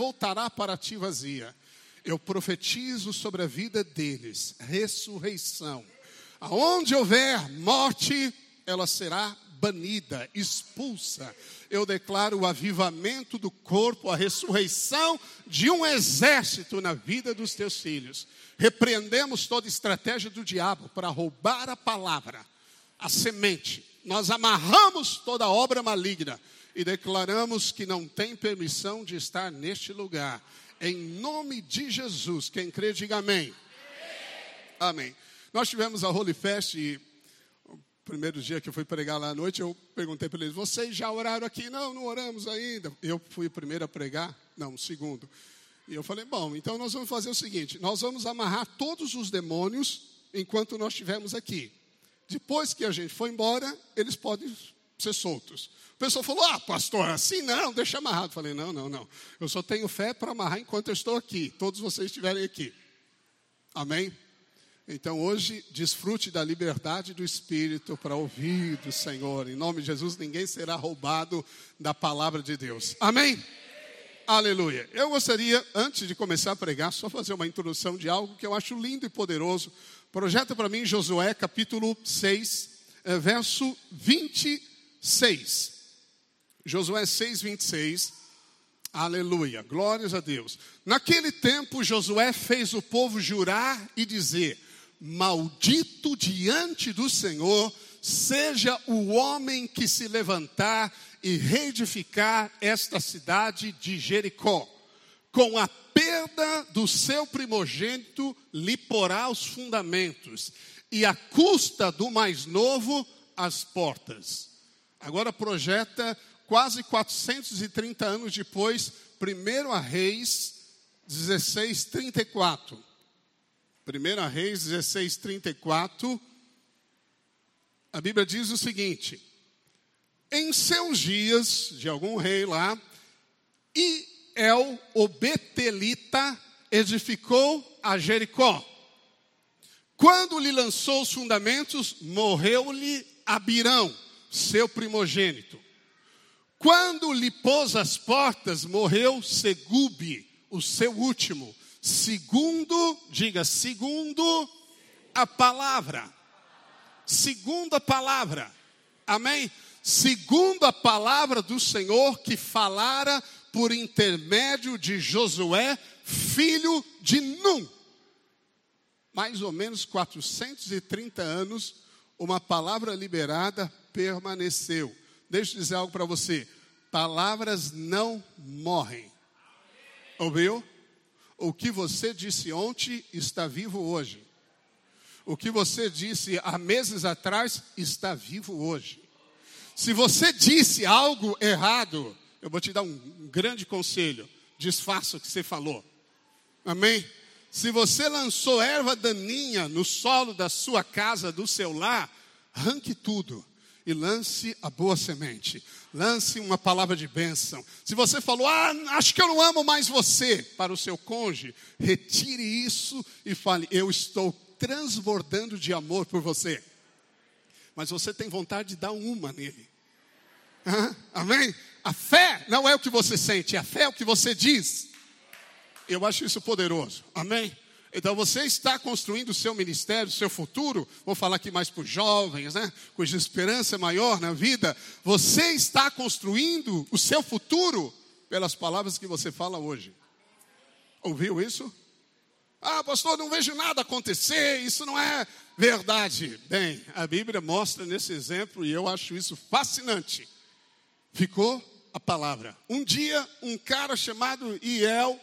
voltará para ti vazia. Eu profetizo sobre a vida deles ressurreição. Aonde houver morte, ela será banida, expulsa. Eu declaro o avivamento do corpo, a ressurreição de um exército na vida dos teus filhos. Repreendemos toda estratégia do diabo para roubar a palavra, a semente. Nós amarramos toda obra maligna e declaramos que não tem permissão de estar neste lugar. Em nome de Jesus, quem crê, diga amém. Amém. Nós tivemos a Holy Fest e o primeiro dia que eu fui pregar lá à noite, eu perguntei para eles: vocês já oraram aqui? Não, não oramos ainda. Eu fui o primeiro a pregar, não, o segundo. E eu falei: bom, então nós vamos fazer o seguinte: nós vamos amarrar todos os demônios enquanto nós estivermos aqui. Depois que a gente for embora, eles podem ser soltos. O pessoal falou: Ah, pastor, assim não, deixa amarrado. Falei: Não, não, não. Eu só tenho fé para amarrar enquanto eu estou aqui. Todos vocês estiverem aqui. Amém? Então hoje, desfrute da liberdade do Espírito para ouvir do Senhor. Em nome de Jesus, ninguém será roubado da palavra de Deus. Amém? Aleluia. Eu gostaria, antes de começar a pregar, só fazer uma introdução de algo que eu acho lindo e poderoso. Projeta para mim Josué capítulo 6, eh, verso 26. Josué 6, 26. Aleluia. Glórias a Deus. Naquele tempo, Josué fez o povo jurar e dizer: Maldito diante do Senhor seja o homem que se levantar e reedificar esta cidade de Jericó. Com a perda do seu primogênito lhe porá os fundamentos, e a custa do mais novo as portas. Agora projeta quase 430 anos depois, 1 a Reis 16, 34. 1 Reis 16, 34, a Bíblia diz o seguinte: Em seus dias, de algum rei lá, Iel, o Betelita, edificou a Jericó. Quando lhe lançou os fundamentos, morreu-lhe Abirão, seu primogênito. Quando lhe pôs as portas, morreu Segube, o seu último segundo, diga, segundo a palavra. Segundo a palavra. Amém? Segundo a palavra do Senhor que falara por intermédio de Josué, filho de Num. Mais ou menos 430 anos, uma palavra liberada permaneceu. Deixa eu dizer algo para você: palavras não morrem. Ouviu? O que você disse ontem está vivo hoje. O que você disse há meses atrás está vivo hoje. Se você disse algo errado, eu vou te dar um grande conselho: desfaça o que você falou. Amém? Se você lançou erva daninha no solo da sua casa, do seu lar, arranque tudo e lance a boa semente. Lance uma palavra de bênção. Se você falou, ah, acho que eu não amo mais você, para o seu cônjuge, retire isso e fale, eu estou transbordando de amor por você. Mas você tem vontade de dar uma nele. Amém? A fé não é o que você sente, a fé é o que você diz. Eu acho isso poderoso. Amém? Então você está construindo o seu ministério, o seu futuro. Vou falar aqui mais para os jovens, né? Cuja esperança é maior na vida. Você está construindo o seu futuro pelas palavras que você fala hoje. Ouviu isso? Ah, pastor, não vejo nada acontecer, isso não é verdade. Bem, a Bíblia mostra nesse exemplo e eu acho isso fascinante. Ficou a palavra. Um dia, um cara chamado Iel,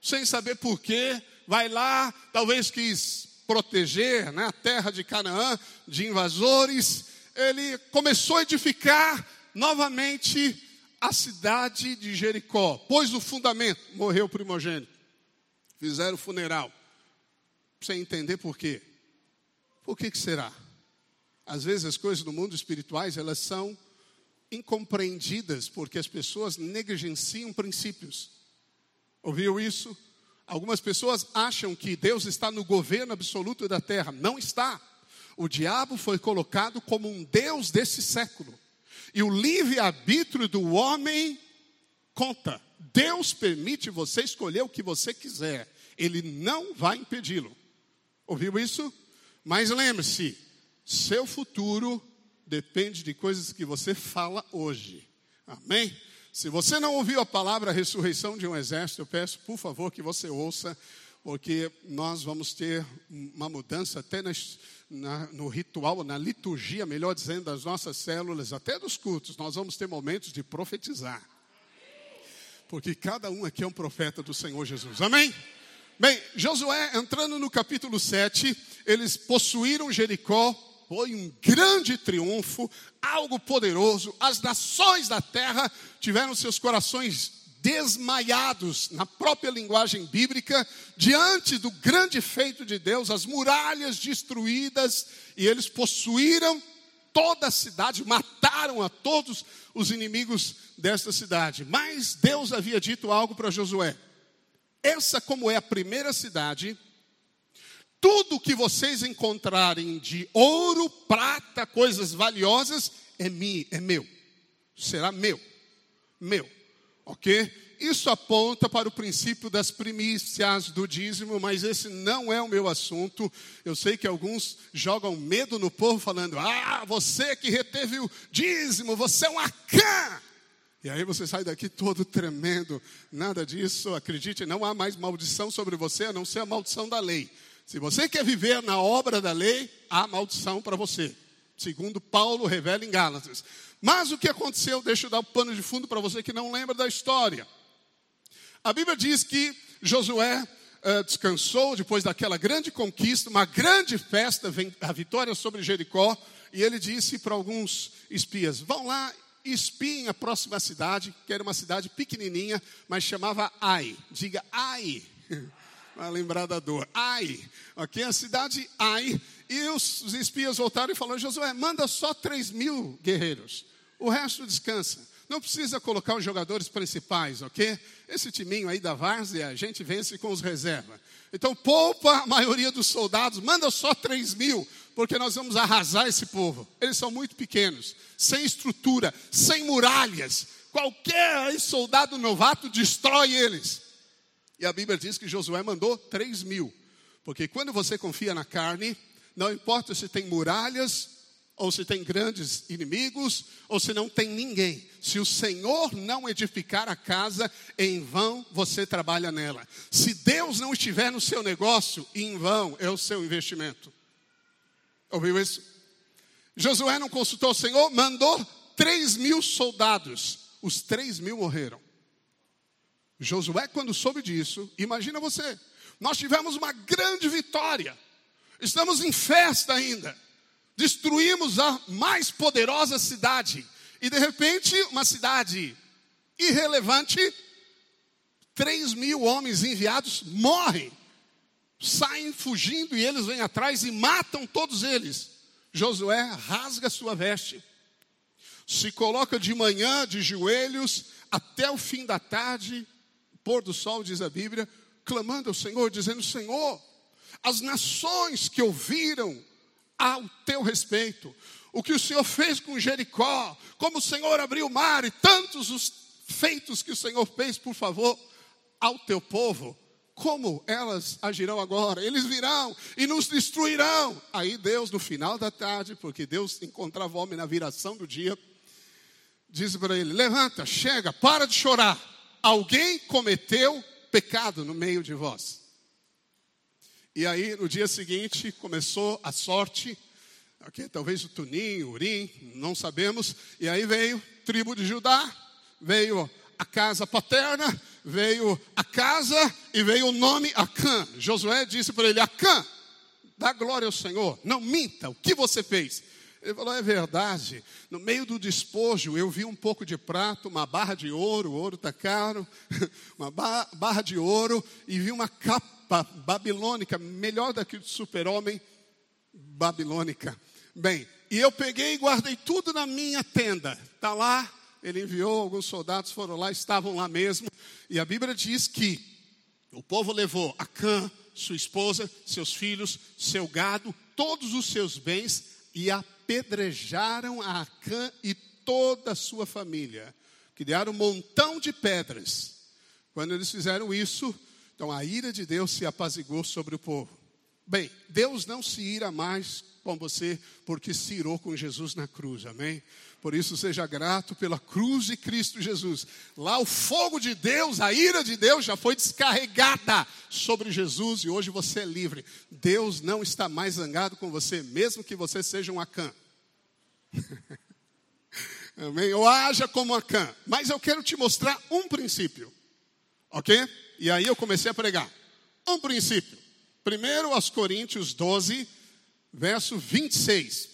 sem saber porquê, vai lá, talvez quis proteger né, a terra de Canaã de invasores. Ele começou a edificar novamente a cidade de Jericó. Pôs o fundamento, morreu o primogênito. Fizeram o funeral. Sem entender por quê. Por que, que será? Às vezes as coisas no mundo espirituais, elas são incompreendidas porque as pessoas negligenciam princípios. Ouviu isso? Algumas pessoas acham que Deus está no governo absoluto da terra. Não está. O diabo foi colocado como um Deus desse século. E o livre-arbítrio do homem conta. Deus permite você escolher o que você quiser, Ele não vai impedi-lo. Ouviu isso? Mas lembre-se, seu futuro depende de coisas que você fala hoje. Amém? Se você não ouviu a palavra ressurreição de um exército, eu peço, por favor, que você ouça, porque nós vamos ter uma mudança até nas, na, no ritual, na liturgia, melhor dizendo, das nossas células, até dos cultos. Nós vamos ter momentos de profetizar. Porque cada um aqui é um profeta do Senhor Jesus. Amém? Bem, Josué, entrando no capítulo 7, eles possuíram Jericó, foi um grande triunfo, algo poderoso. As nações da terra tiveram seus corações desmaiados, na própria linguagem bíblica, diante do grande feito de Deus, as muralhas destruídas, e eles possuíram toda a cidade, mataram a todos os inimigos desta cidade. Mas Deus havia dito algo para Josué: essa, como é a primeira cidade, tudo que vocês encontrarem de ouro, prata, coisas valiosas, é, é meu. Será meu. Meu. Ok? Isso aponta para o princípio das primícias do dízimo, mas esse não é o meu assunto. Eu sei que alguns jogam medo no povo, falando: Ah, você que reteve o dízimo, você é um acã. E aí você sai daqui todo tremendo. Nada disso, acredite, não há mais maldição sobre você a não ser a maldição da lei. Se você quer viver na obra da lei, há maldição para você. Segundo Paulo revela em Gálatas. Mas o que aconteceu, deixa eu dar o um pano de fundo para você que não lembra da história. A Bíblia diz que Josué uh, descansou depois daquela grande conquista, uma grande festa, a vitória sobre Jericó, e ele disse para alguns espias: vão lá e espiem a próxima cidade, que era uma cidade pequenininha, mas chamava Ai. Diga Ai. Vai lembrar da dor. Ai, ok? A cidade Ai. E os espias voltaram e falaram: Josué, manda só 3 mil guerreiros. O resto descansa. Não precisa colocar os jogadores principais, ok? Esse timinho aí da várzea, a gente vence com os reservas. Então, poupa a maioria dos soldados, manda só 3 mil, porque nós vamos arrasar esse povo. Eles são muito pequenos, sem estrutura, sem muralhas. Qualquer soldado novato destrói eles. E a Bíblia diz que Josué mandou 3 mil. Porque quando você confia na carne, não importa se tem muralhas, ou se tem grandes inimigos, ou se não tem ninguém. Se o Senhor não edificar a casa, em vão você trabalha nela. Se Deus não estiver no seu negócio, em vão é o seu investimento. Ouviu isso? Josué não consultou o Senhor, mandou 3 mil soldados. Os 3 mil morreram. Josué, quando soube disso, imagina você, nós tivemos uma grande vitória, estamos em festa ainda, destruímos a mais poderosa cidade, e de repente, uma cidade irrelevante, três mil homens enviados morrem, saem fugindo e eles vêm atrás e matam todos eles. Josué rasga sua veste, se coloca de manhã de joelhos até o fim da tarde, pôr do sol, diz a Bíblia, clamando ao Senhor, dizendo: Senhor, as nações que ouviram ao teu respeito, o que o Senhor fez com Jericó, como o Senhor abriu o mar e tantos os feitos que o Senhor fez, por favor, ao teu povo, como elas agirão agora? Eles virão e nos destruirão. Aí Deus, no final da tarde, porque Deus encontrava o homem na viração do dia, diz para ele: Levanta, chega, para de chorar alguém cometeu pecado no meio de vós. E aí, no dia seguinte, começou a sorte, okay? talvez o Tunim, o Urim, não sabemos. E aí veio tribo de Judá, veio a casa paterna, veio a casa e veio o nome Acã. Josué disse para ele: Acã, dá glória ao Senhor, não minta, o que você fez? Ele falou: é verdade. No meio do despojo, eu vi um pouco de prato, uma barra de ouro, o ouro está caro, uma barra de ouro, e vi uma capa babilônica, melhor daquele super-homem babilônica. Bem, e eu peguei e guardei tudo na minha tenda. Está lá, ele enviou, alguns soldados foram lá, estavam lá mesmo. E a Bíblia diz que o povo levou a Cã, sua esposa, seus filhos, seu gado, todos os seus bens e apedrejaram a Acã e toda a sua família. Criaram um montão de pedras Quando eles fizeram isso, então a ira de Deus se apaziguou sobre o povo. Bem, Deus não se ira mais com você porque se irou com Jesus na cruz, amém? Por isso, seja grato pela cruz de Cristo Jesus. Lá o fogo de Deus, a ira de Deus já foi descarregada sobre Jesus e hoje você é livre. Deus não está mais zangado com você, mesmo que você seja um Acã. Amém? Ou haja como Acã. Mas eu quero te mostrar um princípio, ok? E aí eu comecei a pregar. Um princípio. Primeiro aos Coríntios 12, verso 26.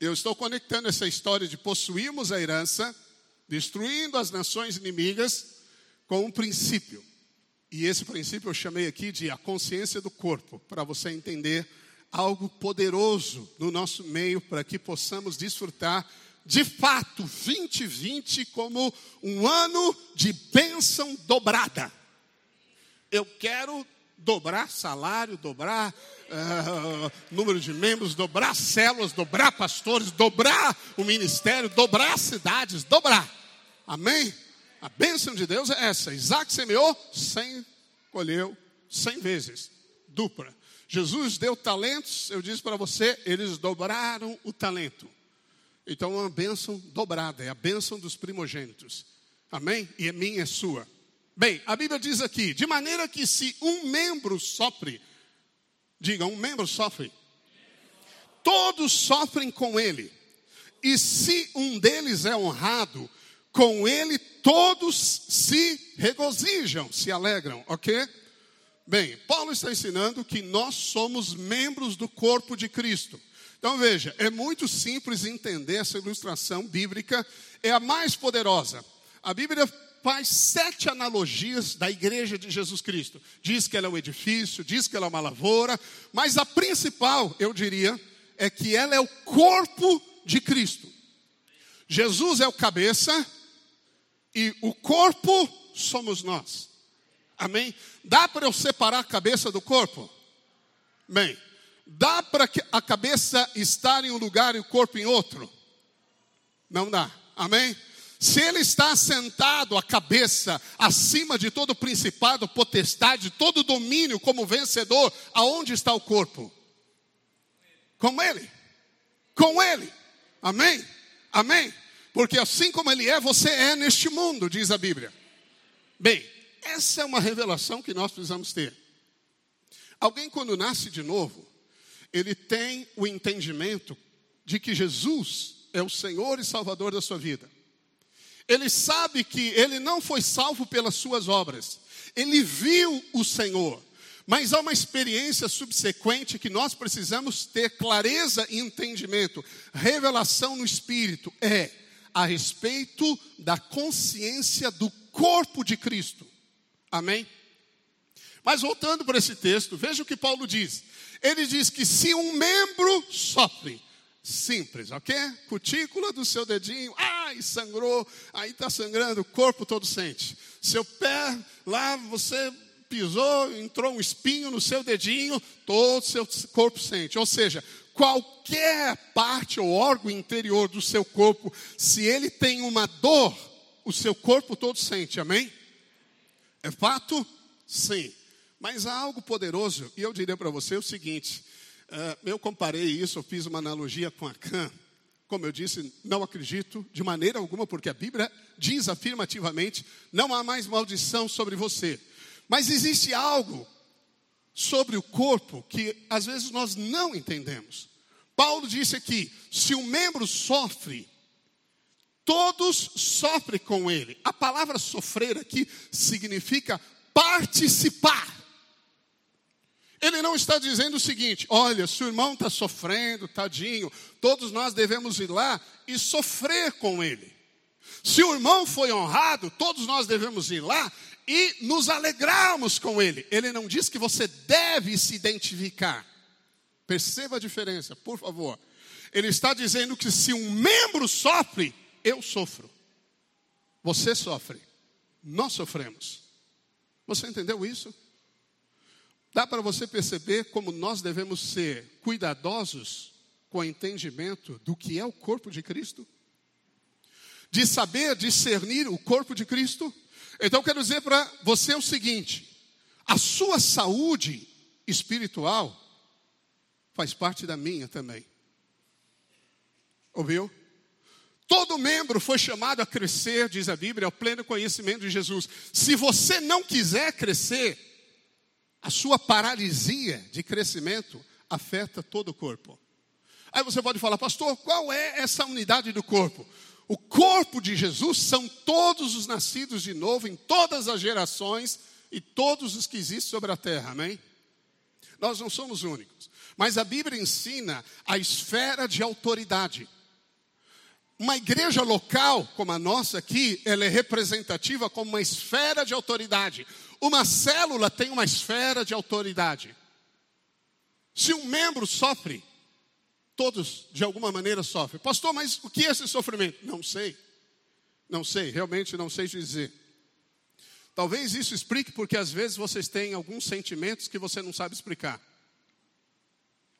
Eu estou conectando essa história de possuirmos a herança, destruindo as nações inimigas, com um princípio. E esse princípio eu chamei aqui de a consciência do corpo, para você entender algo poderoso no nosso meio, para que possamos desfrutar de fato 2020 como um ano de bênção dobrada. Eu quero dobrar salário, dobrar uh, número de membros, dobrar células, dobrar pastores, dobrar o ministério, dobrar cidades, dobrar. Amém? A bênção de Deus é essa. Isaac semeou, cem colheu, cem vezes, dupla. Jesus deu talentos, eu disse para você, eles dobraram o talento. Então é uma bênção dobrada, é a bênção dos primogênitos. Amém? E é minha, é sua. Bem, a Bíblia diz aqui: de maneira que se um membro sofre, diga, um membro sofre, todos sofrem com ele. E se um deles é honrado, com ele todos se regozijam, se alegram, ok? Bem, Paulo está ensinando que nós somos membros do corpo de Cristo. Então veja, é muito simples entender essa ilustração bíblica, é a mais poderosa. A Bíblia faz sete analogias da igreja de Jesus Cristo. Diz que ela é um edifício, diz que ela é uma lavoura, mas a principal, eu diria, é que ela é o corpo de Cristo. Jesus é o cabeça e o corpo somos nós. Amém? Dá para eu separar a cabeça do corpo? Bem, dá para a cabeça estar em um lugar e o corpo em outro? Não dá. Amém? Se ele está sentado a cabeça acima de todo principado, potestade, todo domínio como vencedor, aonde está o corpo? Com ele. Com ele. Amém? Amém? Porque assim como ele é, você é neste mundo, diz a Bíblia. Bem, essa é uma revelação que nós precisamos ter. Alguém, quando nasce de novo, ele tem o entendimento de que Jesus é o Senhor e Salvador da sua vida. Ele sabe que ele não foi salvo pelas suas obras. Ele viu o Senhor. Mas há uma experiência subsequente que nós precisamos ter clareza e entendimento. Revelação no Espírito é a respeito da consciência do corpo de Cristo. Amém? Mas voltando para esse texto, veja o que Paulo diz. Ele diz que se um membro sofre, simples, ok? Cutícula do seu dedinho, ai, sangrou, aí está sangrando, o corpo todo sente. Seu pé, lá você pisou, entrou um espinho no seu dedinho, todo o seu corpo sente. Ou seja, qualquer parte ou órgão interior do seu corpo, se ele tem uma dor, o seu corpo todo sente, amém? É fato? Sim. Mas há algo poderoso, e eu diria para você o seguinte: Uh, eu comparei isso, eu fiz uma analogia com a Cã. Como eu disse, não acredito de maneira alguma, porque a Bíblia diz afirmativamente: não há mais maldição sobre você. Mas existe algo sobre o corpo que às vezes nós não entendemos. Paulo disse aqui: se um membro sofre, todos sofrem com ele. A palavra sofrer aqui significa participar. Ele não está dizendo o seguinte: olha, se o irmão está sofrendo, tadinho, todos nós devemos ir lá e sofrer com ele. Se o irmão foi honrado, todos nós devemos ir lá e nos alegrarmos com ele. Ele não diz que você deve se identificar. Perceba a diferença, por favor. Ele está dizendo que se um membro sofre, eu sofro. Você sofre. Nós sofremos. Você entendeu isso? Dá para você perceber como nós devemos ser cuidadosos com o entendimento do que é o corpo de Cristo? De saber discernir o corpo de Cristo? Então quero dizer para você o seguinte: a sua saúde espiritual faz parte da minha também. Ouviu? Todo membro foi chamado a crescer, diz a Bíblia, ao pleno conhecimento de Jesus. Se você não quiser crescer, a sua paralisia de crescimento afeta todo o corpo. Aí você pode falar, pastor, qual é essa unidade do corpo? O corpo de Jesus são todos os nascidos de novo em todas as gerações e todos os que existem sobre a terra, amém? Nós não somos únicos, mas a Bíblia ensina a esfera de autoridade. Uma igreja local, como a nossa aqui, ela é representativa como uma esfera de autoridade. Uma célula tem uma esfera de autoridade. Se um membro sofre, todos de alguma maneira sofrem. Pastor, mas o que é esse sofrimento? Não sei. Não sei, realmente não sei dizer. Talvez isso explique porque às vezes vocês têm alguns sentimentos que você não sabe explicar.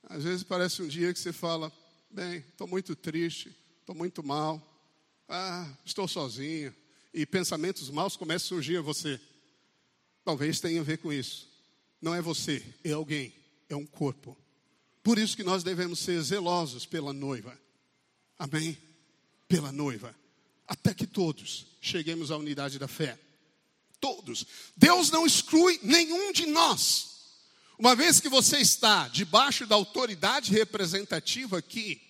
Às vezes parece um dia que você fala: bem, estou muito triste, estou muito mal, ah, estou sozinho. E pensamentos maus começam a surgir a você. Talvez tenha a ver com isso. Não é você, é alguém, é um corpo. Por isso que nós devemos ser zelosos pela noiva. Amém? Pela noiva. Até que todos cheguemos à unidade da fé. Todos. Deus não exclui nenhum de nós. Uma vez que você está debaixo da autoridade representativa aqui,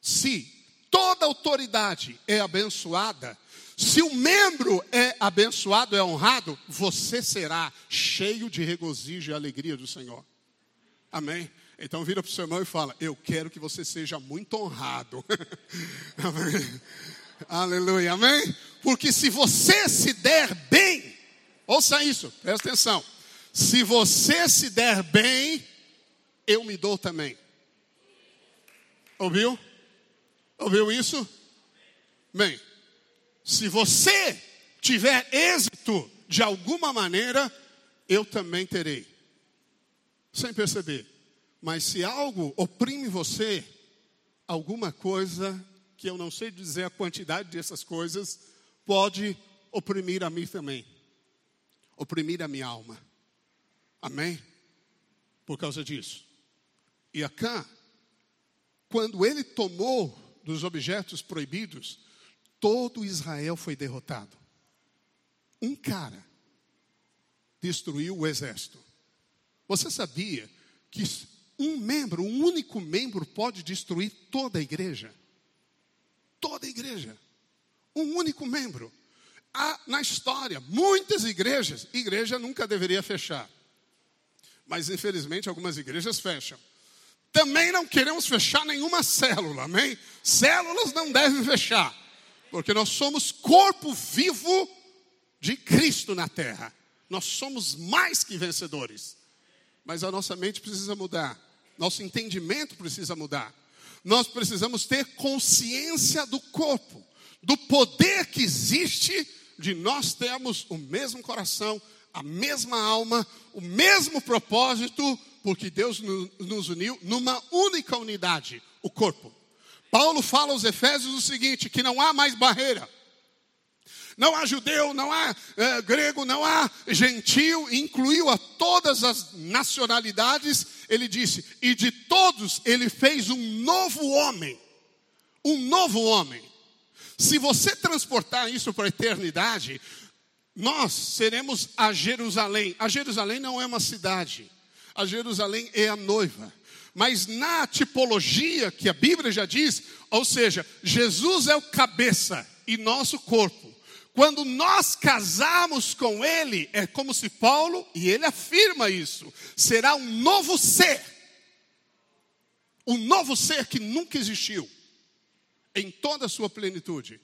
se toda autoridade é abençoada, se o membro é abençoado, é honrado, você será cheio de regozijo e alegria do Senhor. Amém? Então vira para o seu irmão e fala: Eu quero que você seja muito honrado. amém? Aleluia, amém? Porque se você se der bem, ouça isso, presta atenção. Se você se der bem, eu me dou também. Ouviu? Ouviu isso? Bem, se você tiver êxito de alguma maneira, eu também terei. Sem perceber. Mas se algo oprime você, alguma coisa, que eu não sei dizer a quantidade dessas coisas, pode oprimir a mim também. Oprimir a minha alma. Amém? Por causa disso. E acá, quando ele tomou dos objetos proibidos, todo Israel foi derrotado. Um cara destruiu o exército. Você sabia que um membro, um único membro, pode destruir toda a igreja? Toda a igreja. Um único membro. Há na história muitas igrejas, igreja nunca deveria fechar. Mas infelizmente algumas igrejas fecham. Também não queremos fechar nenhuma célula, amém? Células não devem fechar, porque nós somos corpo vivo de Cristo na terra. Nós somos mais que vencedores. Mas a nossa mente precisa mudar, nosso entendimento precisa mudar. Nós precisamos ter consciência do corpo, do poder que existe de nós termos o mesmo coração, a mesma alma, o mesmo propósito, porque Deus nos uniu numa única unidade, o corpo. Paulo fala aos Efésios o seguinte: que não há mais barreira. Não há judeu, não há é, grego, não há gentil, incluiu a todas as nacionalidades. Ele disse: e de todos ele fez um novo homem. Um novo homem. Se você transportar isso para a eternidade, nós seremos a Jerusalém. A Jerusalém não é uma cidade a Jerusalém é a noiva. Mas na tipologia que a Bíblia já diz, ou seja, Jesus é o cabeça e nosso corpo. Quando nós casamos com Ele, é como se Paulo, e ele afirma isso, será um novo ser. Um novo ser que nunca existiu, em toda a sua plenitude.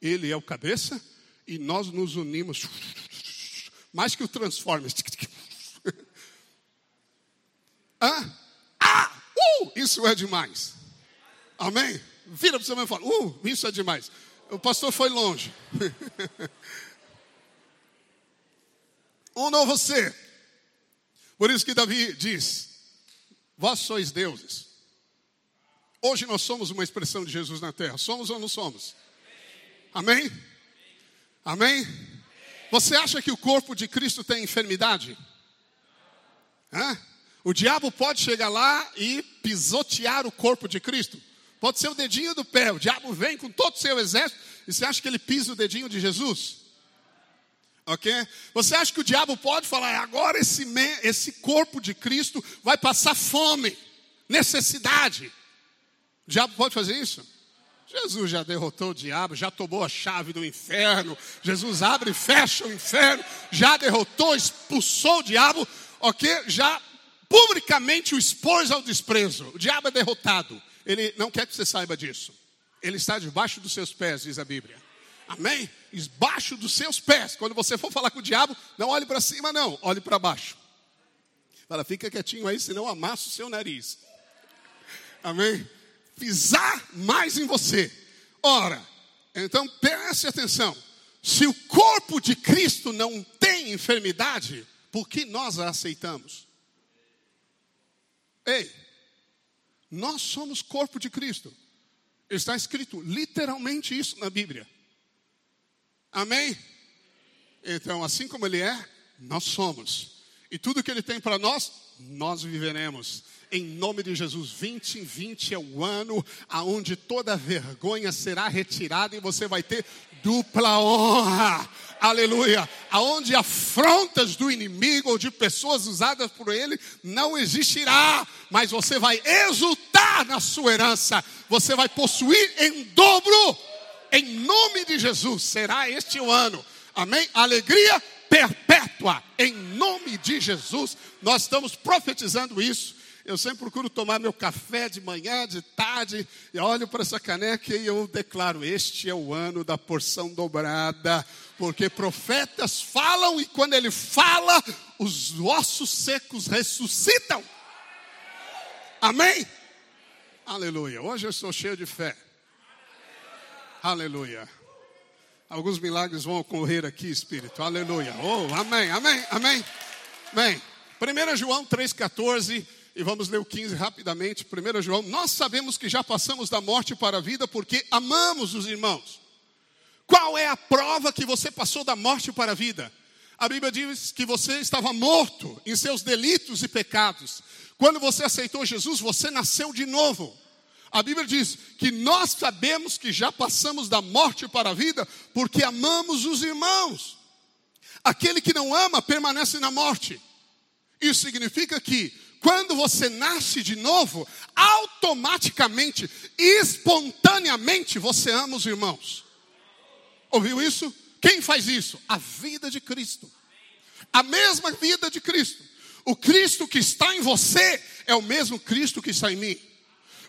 Ele é o cabeça e nós nos unimos, mais que o Transformers. Ah, ah, uh, isso é demais. Amém? Vira para o seu irmão e fala, uh, isso é demais. O pastor foi longe. novo ser. Por isso que Davi diz: Vós sois deuses. Hoje nós somos uma expressão de Jesus na terra. Somos ou não somos? Amém? Amém? Você acha que o corpo de Cristo tem enfermidade? Hã? O diabo pode chegar lá e pisotear o corpo de Cristo. Pode ser o dedinho do pé. O diabo vem com todo o seu exército e você acha que ele pisa o dedinho de Jesus? Ok? Você acha que o diabo pode falar, agora esse, esse corpo de Cristo vai passar fome, necessidade? O diabo pode fazer isso? Jesus já derrotou o diabo, já tomou a chave do inferno. Jesus abre e fecha o inferno, já derrotou, expulsou o diabo, ok? Já publicamente o expôs ao desprezo. O diabo é derrotado. Ele não quer que você saiba disso. Ele está debaixo dos seus pés, diz a Bíblia. Amém? Debaixo dos seus pés. Quando você for falar com o diabo, não olhe para cima, não, olhe para baixo. Fala, fica quietinho aí, senão amassa o seu nariz. Amém? pisar mais em você. Ora, então preste atenção: se o corpo de Cristo não tem enfermidade, por que nós a aceitamos? Ei, nós somos corpo de Cristo. Está escrito literalmente isso na Bíblia. Amém? Então, assim como Ele é, nós somos. E tudo que Ele tem para nós, nós viveremos em nome de Jesus. 2020 é o ano aonde toda vergonha será retirada e você vai ter dupla honra. Aleluia. Aonde afrontas do inimigo ou de pessoas usadas por ele não existirá, mas você vai exultar na sua herança. Você vai possuir em dobro. Em nome de Jesus será este o ano. Amém? Alegria perpétua. Em nome de Jesus, nós estamos profetizando isso eu sempre procuro tomar meu café de manhã, de tarde, e olho para essa caneca e eu declaro: Este é o ano da porção dobrada, porque profetas falam e quando ele fala, os ossos secos ressuscitam. Amém? Aleluia. Hoje eu estou cheio de fé. Aleluia. Alguns milagres vão ocorrer aqui, Espírito. Aleluia. Oh, amém, amém, amém. Amém. 1 João 3,14 e vamos ler o 15 rapidamente. 1 João, nós sabemos que já passamos da morte para a vida porque amamos os irmãos. Qual é a prova que você passou da morte para a vida? A Bíblia diz que você estava morto em seus delitos e pecados. Quando você aceitou Jesus, você nasceu de novo. A Bíblia diz que nós sabemos que já passamos da morte para a vida porque amamos os irmãos. Aquele que não ama permanece na morte. Isso significa que quando você nasce de novo, automaticamente, espontaneamente, você ama os irmãos. Ouviu isso? Quem faz isso? A vida de Cristo. A mesma vida de Cristo. O Cristo que está em você é o mesmo Cristo que está em mim.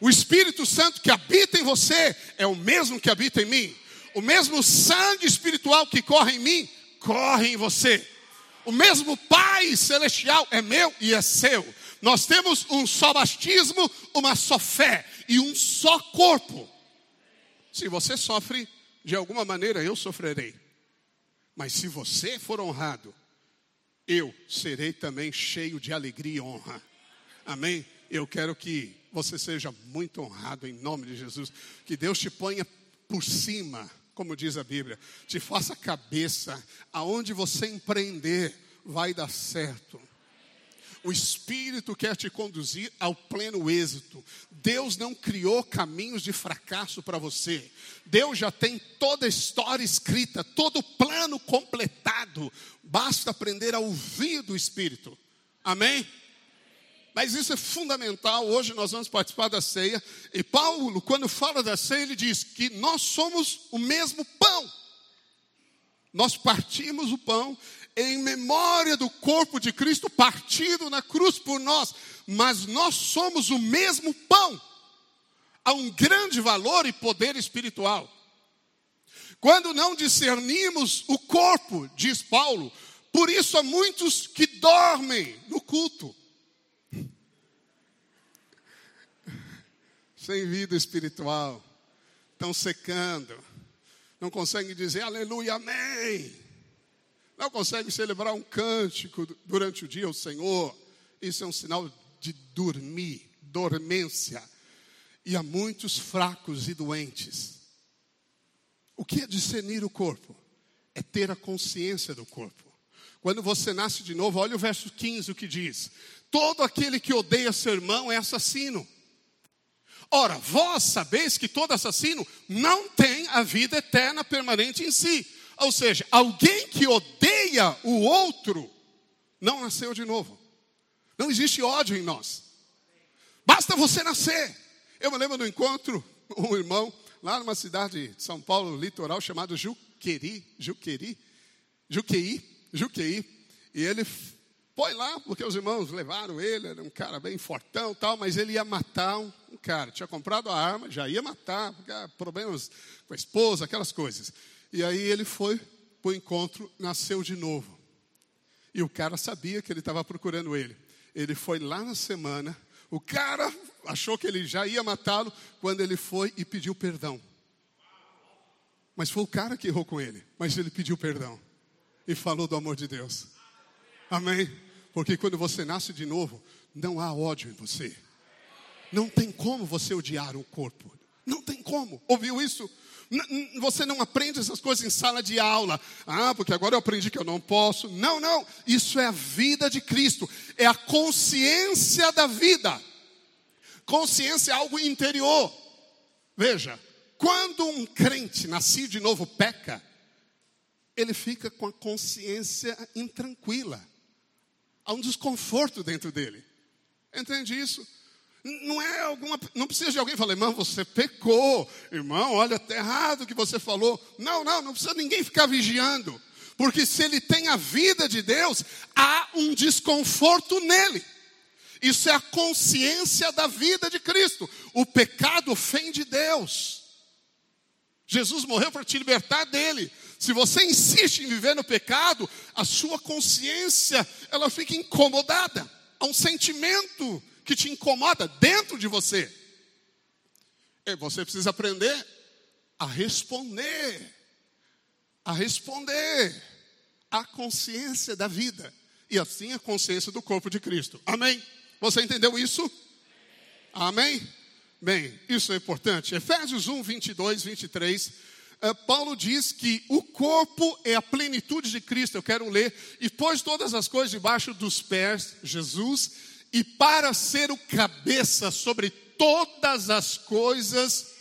O Espírito Santo que habita em você é o mesmo que habita em mim. O mesmo sangue espiritual que corre em mim, corre em você. O mesmo Pai celestial é meu e é seu. Nós temos um só batismo, uma só fé e um só corpo. Se você sofre, de alguma maneira eu sofrerei. Mas se você for honrado, eu serei também cheio de alegria e honra. Amém? Eu quero que você seja muito honrado em nome de Jesus. Que Deus te ponha por cima, como diz a Bíblia, te faça cabeça, aonde você empreender, vai dar certo. O Espírito quer te conduzir ao pleno êxito. Deus não criou caminhos de fracasso para você. Deus já tem toda a história escrita, todo o plano completado. Basta aprender a ouvir do Espírito. Amém? Mas isso é fundamental. Hoje nós vamos participar da ceia. E Paulo, quando fala da ceia, ele diz que nós somos o mesmo pão. Nós partimos o pão em memória do corpo de Cristo partido na cruz por nós, mas nós somos o mesmo pão. Há um grande valor e poder espiritual. Quando não discernimos o corpo, diz Paulo, por isso há muitos que dormem no culto. Sem vida espiritual, estão secando, não conseguem dizer aleluia, amém não consegue celebrar um cântico durante o dia ao Senhor, isso é um sinal de dormir, dormência. E há muitos fracos e doentes. O que é discernir o corpo? é ter a consciência do corpo. Quando você nasce de novo, olha o verso 15 o que diz: Todo aquele que odeia seu irmão é assassino. Ora, vós sabeis que todo assassino não tem a vida eterna permanente em si. Ou seja, alguém que odeia o outro não nasceu de novo. Não existe ódio em nós. Basta você nascer. Eu me lembro do encontro, um irmão, lá numa cidade de São Paulo, litoral, chamado Juqueri, Juqueri, Juqueí, Juqueí. E ele foi lá, porque os irmãos levaram ele, era um cara bem fortão tal, mas ele ia matar um, um cara. Tinha comprado a arma, já ia matar, problemas com a esposa, aquelas coisas. E aí ele foi para o encontro, nasceu de novo. E o cara sabia que ele estava procurando ele. Ele foi lá na semana, o cara achou que ele já ia matá-lo quando ele foi e pediu perdão. Mas foi o cara que errou com ele, mas ele pediu perdão e falou do amor de Deus. Amém? Porque quando você nasce de novo, não há ódio em você. Não tem como você odiar o corpo. Não tem como. Ouviu isso? Você não aprende essas coisas em sala de aula. Ah, porque agora eu aprendi que eu não posso. Não, não. Isso é a vida de Cristo. É a consciência da vida. Consciência é algo interior. Veja, quando um crente nascido de novo peca, ele fica com a consciência intranquila. Há um desconforto dentro dele. Entende isso? Não é alguma, não precisa de alguém falar, irmão, você pecou, irmão, olha, está errado o que você falou. Não, não, não precisa ninguém ficar vigiando, porque se ele tem a vida de Deus, há um desconforto nele. Isso é a consciência da vida de Cristo. O pecado ofende Deus. Jesus morreu para te libertar dele. Se você insiste em viver no pecado, a sua consciência ela fica incomodada. Há um sentimento que te incomoda dentro de você. E você precisa aprender a responder, a responder à consciência da vida e assim a consciência do corpo de Cristo. Amém? Você entendeu isso? Amém? Bem, isso é importante. Efésios 1, 22, 23. Paulo diz que o corpo é a plenitude de Cristo. Eu quero ler. E pôs todas as coisas debaixo dos pés, Jesus e para ser o cabeça sobre todas as coisas,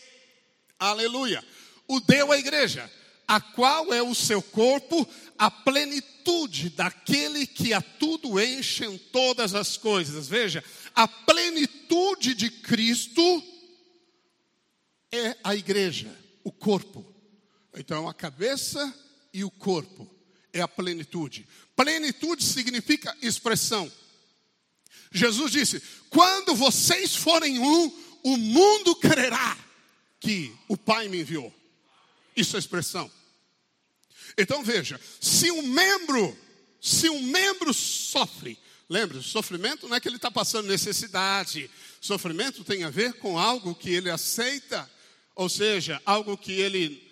aleluia, o deu à igreja, a qual é o seu corpo, a plenitude daquele que a tudo enche em todas as coisas. Veja, a plenitude de Cristo é a igreja, o corpo. Então, a cabeça e o corpo é a plenitude. Plenitude significa expressão. Jesus disse: Quando vocês forem um, o mundo crerá que o Pai me enviou. Isso é expressão. Então veja, se um membro, se um membro sofre, lembre, sofrimento não é que ele está passando necessidade, sofrimento tem a ver com algo que ele aceita, ou seja, algo que ele,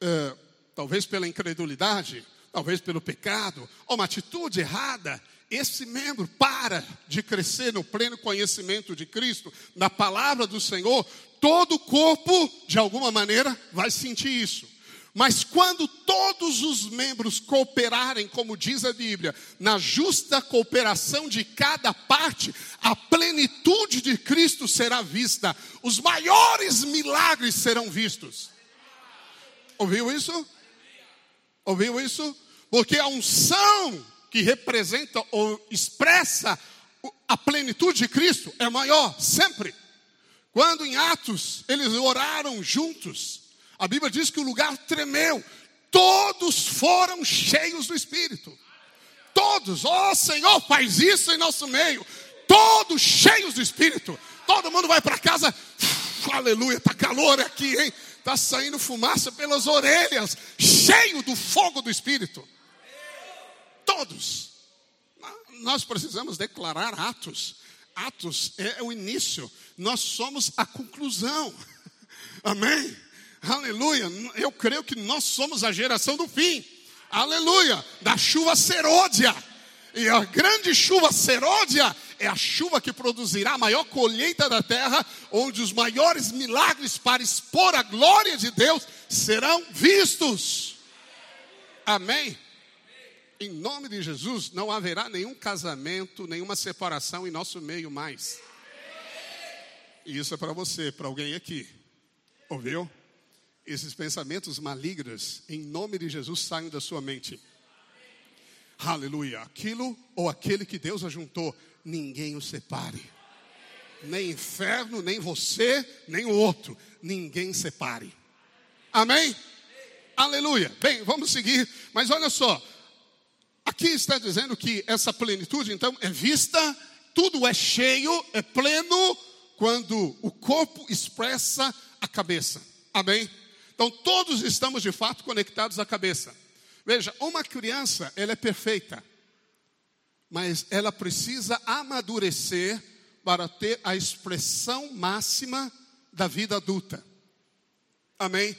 é, talvez pela incredulidade, talvez pelo pecado, ou uma atitude errada, esse membro para de crescer no pleno conhecimento de Cristo, na palavra do Senhor, todo o corpo, de alguma maneira, vai sentir isso. Mas quando todos os membros cooperarem, como diz a Bíblia, na justa cooperação de cada parte, a plenitude de Cristo será vista, os maiores milagres serão vistos. Ouviu isso? Ouviu isso? Porque a unção que representa ou expressa a plenitude de Cristo é maior, sempre. Quando em Atos eles oraram juntos, a Bíblia diz que o lugar tremeu, todos foram cheios do Espírito. Todos, ó oh, Senhor, faz isso em nosso meio. Todos cheios do Espírito. Todo mundo vai para casa, aleluia, tá calor aqui, hein? Tá saindo fumaça pelas orelhas, cheio do fogo do Espírito todos. Nós precisamos declarar atos. Atos é o início, nós somos a conclusão. Amém? Aleluia. Eu creio que nós somos a geração do fim. Aleluia. Da chuva serôdia. E a grande chuva serôdia é a chuva que produzirá a maior colheita da terra, onde os maiores milagres para expor a glória de Deus serão vistos. Amém? Em nome de Jesus, não haverá nenhum casamento, nenhuma separação em nosso meio mais. E isso é para você, para alguém aqui. Ouviu? Esses pensamentos malignos, em nome de Jesus, saiam da sua mente. Aleluia. Aquilo ou aquele que Deus ajuntou, ninguém o separe. Nem inferno, nem você, nem o outro. Ninguém separe. Amém? Aleluia. Bem, vamos seguir. Mas olha só. Aqui está dizendo que essa plenitude, então, é vista, tudo é cheio, é pleno, quando o corpo expressa a cabeça. Amém? Então, todos estamos de fato conectados à cabeça. Veja, uma criança, ela é perfeita, mas ela precisa amadurecer para ter a expressão máxima da vida adulta. Amém?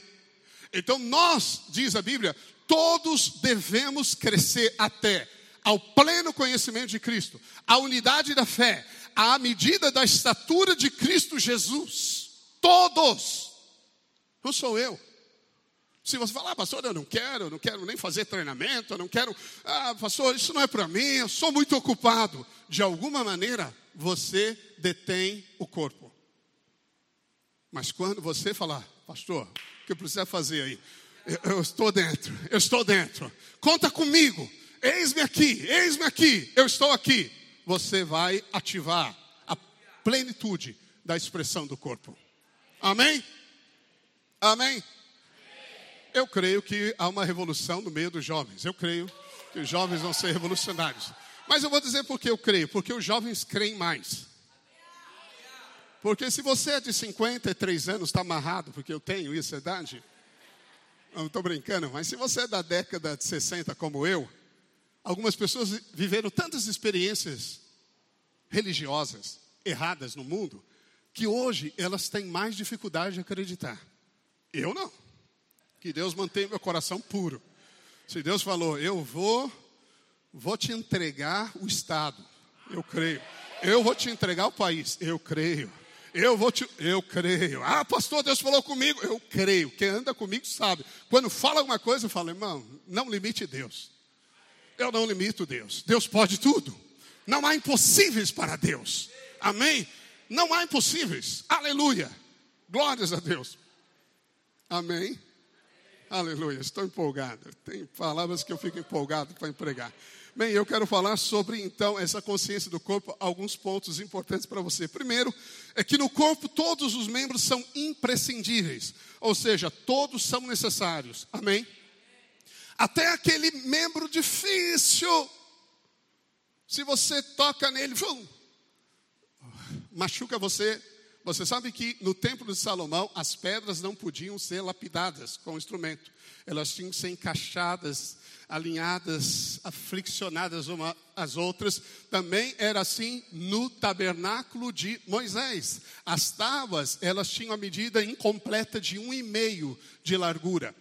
Então, nós, diz a Bíblia, todos devemos crescer até ao pleno conhecimento de Cristo, à unidade da fé, à medida da estatura de Cristo Jesus. Todos. Não sou eu. Se você falar, ah, pastor, eu não quero, eu não quero nem fazer treinamento, eu não quero, ah, pastor, isso não é para mim, eu sou muito ocupado. De alguma maneira, você detém o corpo. Mas quando você falar, pastor, o que eu preciso fazer aí? Eu, eu estou dentro, eu estou dentro. Conta comigo. Eis-me aqui, eis-me aqui, eu estou aqui. Você vai ativar a plenitude da expressão do corpo. Amém? Amém? Eu creio que há uma revolução no meio dos jovens. Eu creio que os jovens vão ser revolucionários. Mas eu vou dizer por que eu creio. Porque os jovens creem mais. Porque se você é de 53 anos, está amarrado, porque eu tenho isso, é idade. Não estou brincando, mas se você é da década de 60 como eu, algumas pessoas viveram tantas experiências religiosas erradas no mundo, que hoje elas têm mais dificuldade de acreditar. Eu não. Que Deus mantenha meu coração puro. Se Deus falou, eu vou, vou te entregar o Estado, eu creio. Eu vou te entregar o país, eu creio. Eu vou te, eu creio. Ah, pastor, Deus falou comigo, eu creio. Quem anda comigo sabe. Quando fala alguma coisa, eu falo, irmão, não limite Deus. Eu não limito Deus. Deus pode tudo. Não há impossíveis para Deus. Amém? Não há impossíveis. Aleluia. Glórias a Deus. Amém. Aleluia, estou empolgado. Tem palavras que eu fico empolgado para empregar. Bem, eu quero falar sobre então essa consciência do corpo, alguns pontos importantes para você. Primeiro, é que no corpo todos os membros são imprescindíveis, ou seja, todos são necessários. Amém? Até aquele membro difícil, se você toca nele, machuca você, você sabe que no templo de Salomão as pedras não podiam ser lapidadas com o instrumento. Elas tinham que ser encaixadas, alinhadas, afliccionadas umas às outras. Também era assim no tabernáculo de Moisés. As tábuas, elas tinham a medida incompleta de um e meio de largura,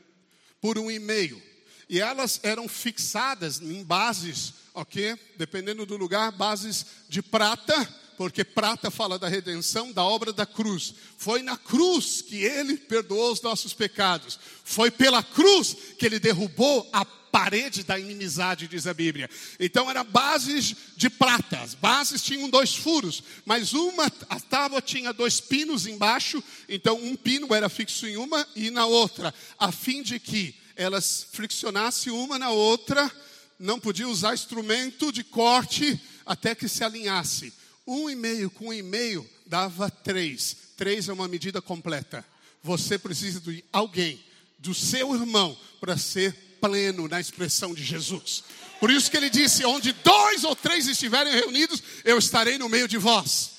por um e meio. E elas eram fixadas em bases, ok? Dependendo do lugar, bases de prata porque prata fala da redenção, da obra da cruz. Foi na cruz que ele perdoou os nossos pecados. Foi pela cruz que ele derrubou a parede da inimizade, diz a Bíblia. Então eram bases de prata. As bases tinham dois furos, mas uma a tábua tinha dois pinos embaixo, então um pino era fixo em uma e na outra, a fim de que elas friccionassem uma na outra, não podia usar instrumento de corte até que se alinhasse. Um e meio com um e meio dava três. Três é uma medida completa. Você precisa de alguém, do seu irmão, para ser pleno na expressão de Jesus. Por isso que ele disse: onde dois ou três estiverem reunidos, eu estarei no meio de vós.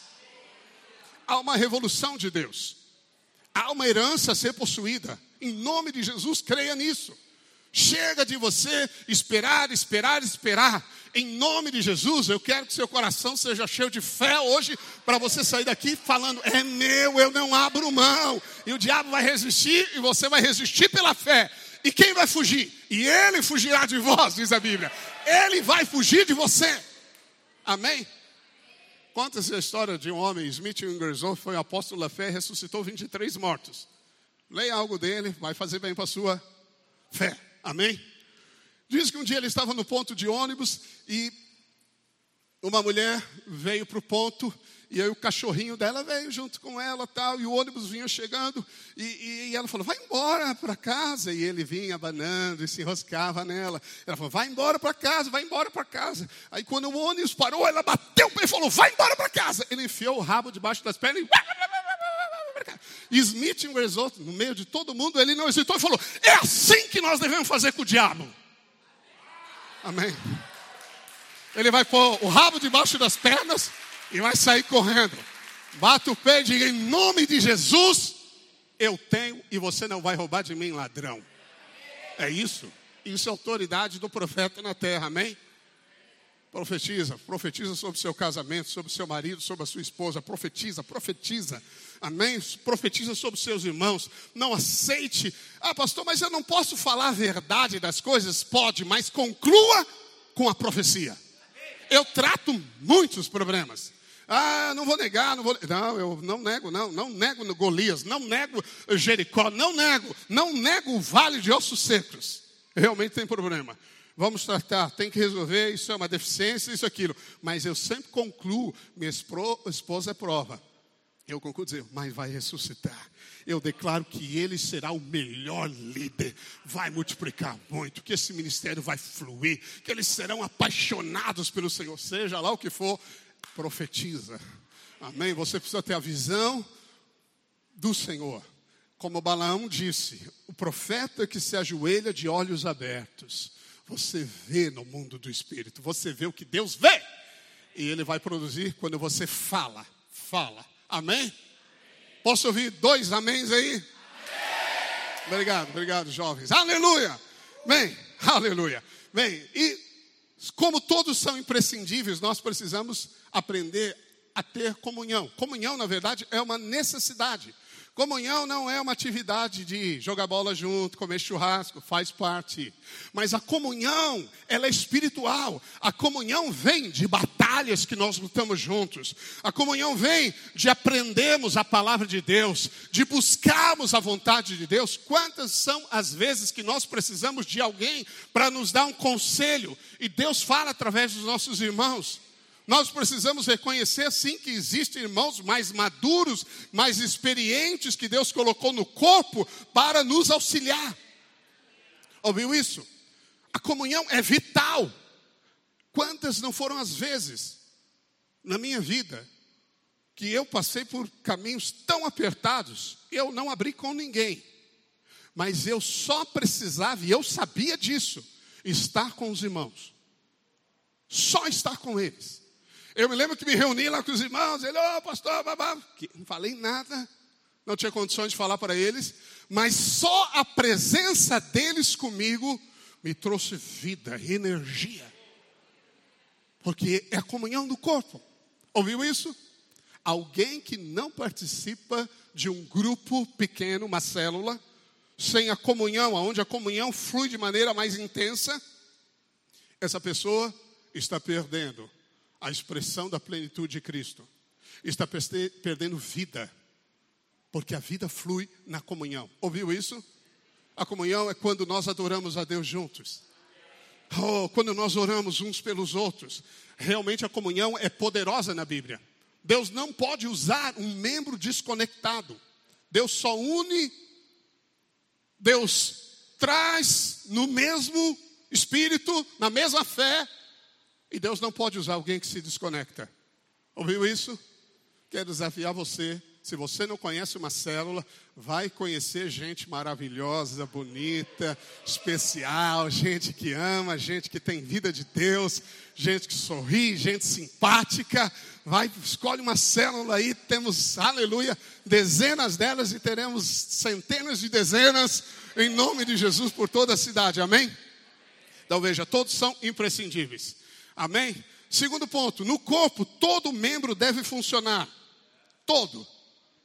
Há uma revolução de Deus. Há uma herança a ser possuída. Em nome de Jesus, creia nisso. Chega de você esperar, esperar, esperar. Em nome de Jesus, eu quero que seu coração seja cheio de fé hoje, para você sair daqui falando: é meu, eu não abro mão. E o diabo vai resistir, e você vai resistir pela fé. E quem vai fugir? E ele fugirá de vós, diz a Bíblia. Ele vai fugir de você. Amém? Conta-se a história de um homem, Smith Ingersoll, foi um apóstolo da fé e ressuscitou 23 mortos. Leia algo dele, vai fazer bem para a sua fé. Amém? Diz que um dia ele estava no ponto de ônibus e uma mulher veio para o ponto e aí o cachorrinho dela veio junto com ela tal, e o ônibus vinha chegando, e, e, e ela falou, vai embora para casa. E ele vinha abanando e se enroscava nela. Ela falou, vai embora para casa, vai embora para casa. Aí quando o ônibus parou, ela bateu o pé e falou, vai embora para casa. Ele enfiou o rabo debaixo das pernas e Smith Wesson, no meio de todo mundo, ele não hesitou e falou: É assim que nós devemos fazer com o diabo. Amém. Ele vai pôr o rabo debaixo das pernas e vai sair correndo. Bata o pé e diga: Em nome de Jesus, eu tenho e você não vai roubar de mim, ladrão. É isso. Isso é autoridade do profeta na terra, amém? Profetiza, profetiza sobre o seu casamento, sobre o seu marido, sobre a sua esposa. Profetiza, profetiza, amém? Profetiza sobre os seus irmãos. Não aceite, ah, pastor, mas eu não posso falar a verdade das coisas? Pode, mas conclua com a profecia. Eu trato muitos problemas. Ah, não vou negar, não vou. Não, eu não nego, não, não nego Golias, não nego Jericó, não nego, não nego o vale de ossos secos. Realmente tem problema. Vamos tratar, tem que resolver, isso é uma deficiência, isso, aquilo. Mas eu sempre concluo, minha esposa é prova. Eu concluo dizer, mas vai ressuscitar. Eu declaro que ele será o melhor líder, vai multiplicar muito, que esse ministério vai fluir, que eles serão apaixonados pelo Senhor, seja lá o que for, profetiza. Amém? Você precisa ter a visão do Senhor. Como Balaão disse, o profeta que se ajoelha de olhos abertos, você vê no mundo do Espírito, você vê o que Deus vê. E ele vai produzir quando você fala, fala. Amém? Posso ouvir dois améns aí? Amém. Obrigado, obrigado, jovens. Aleluia! Bem, aleluia. Bem, e como todos são imprescindíveis, nós precisamos aprender a ter comunhão. Comunhão, na verdade, é uma necessidade. Comunhão não é uma atividade de jogar bola junto, comer churrasco, faz parte. Mas a comunhão, ela é espiritual. A comunhão vem de batalhas que nós lutamos juntos. A comunhão vem de aprendermos a palavra de Deus, de buscarmos a vontade de Deus. Quantas são as vezes que nós precisamos de alguém para nos dar um conselho e Deus fala através dos nossos irmãos? Nós precisamos reconhecer sim que existem irmãos mais maduros, mais experientes que Deus colocou no corpo para nos auxiliar. Ouviu isso? A comunhão é vital. Quantas não foram as vezes na minha vida que eu passei por caminhos tão apertados, eu não abri com ninguém. Mas eu só precisava, e eu sabia disso, estar com os irmãos. Só estar com eles. Eu me lembro que me reuni lá com os irmãos, ele, ô oh, pastor, babá. Não falei nada, não tinha condições de falar para eles, mas só a presença deles comigo me trouxe vida, energia. Porque é a comunhão do corpo. Ouviu isso? Alguém que não participa de um grupo pequeno, uma célula, sem a comunhão, onde a comunhão flui de maneira mais intensa, essa pessoa está perdendo a expressão da plenitude de Cristo. Está perdendo vida, porque a vida flui na comunhão. Ouviu isso? A comunhão é quando nós adoramos a Deus juntos. Oh, quando nós oramos uns pelos outros. Realmente a comunhão é poderosa na Bíblia. Deus não pode usar um membro desconectado. Deus só une, Deus traz no mesmo espírito, na mesma fé, e Deus não pode usar alguém que se desconecta. Ouviu isso? Quero desafiar você. Se você não conhece uma célula, vai conhecer gente maravilhosa, bonita, especial, gente que ama, gente que tem vida de Deus, gente que sorri, gente simpática. Vai, escolhe uma célula aí, temos, aleluia, dezenas delas e teremos centenas de dezenas em nome de Jesus por toda a cidade. Amém? Então veja, todos são imprescindíveis. Amém? Segundo ponto, no corpo todo membro deve funcionar. Todo.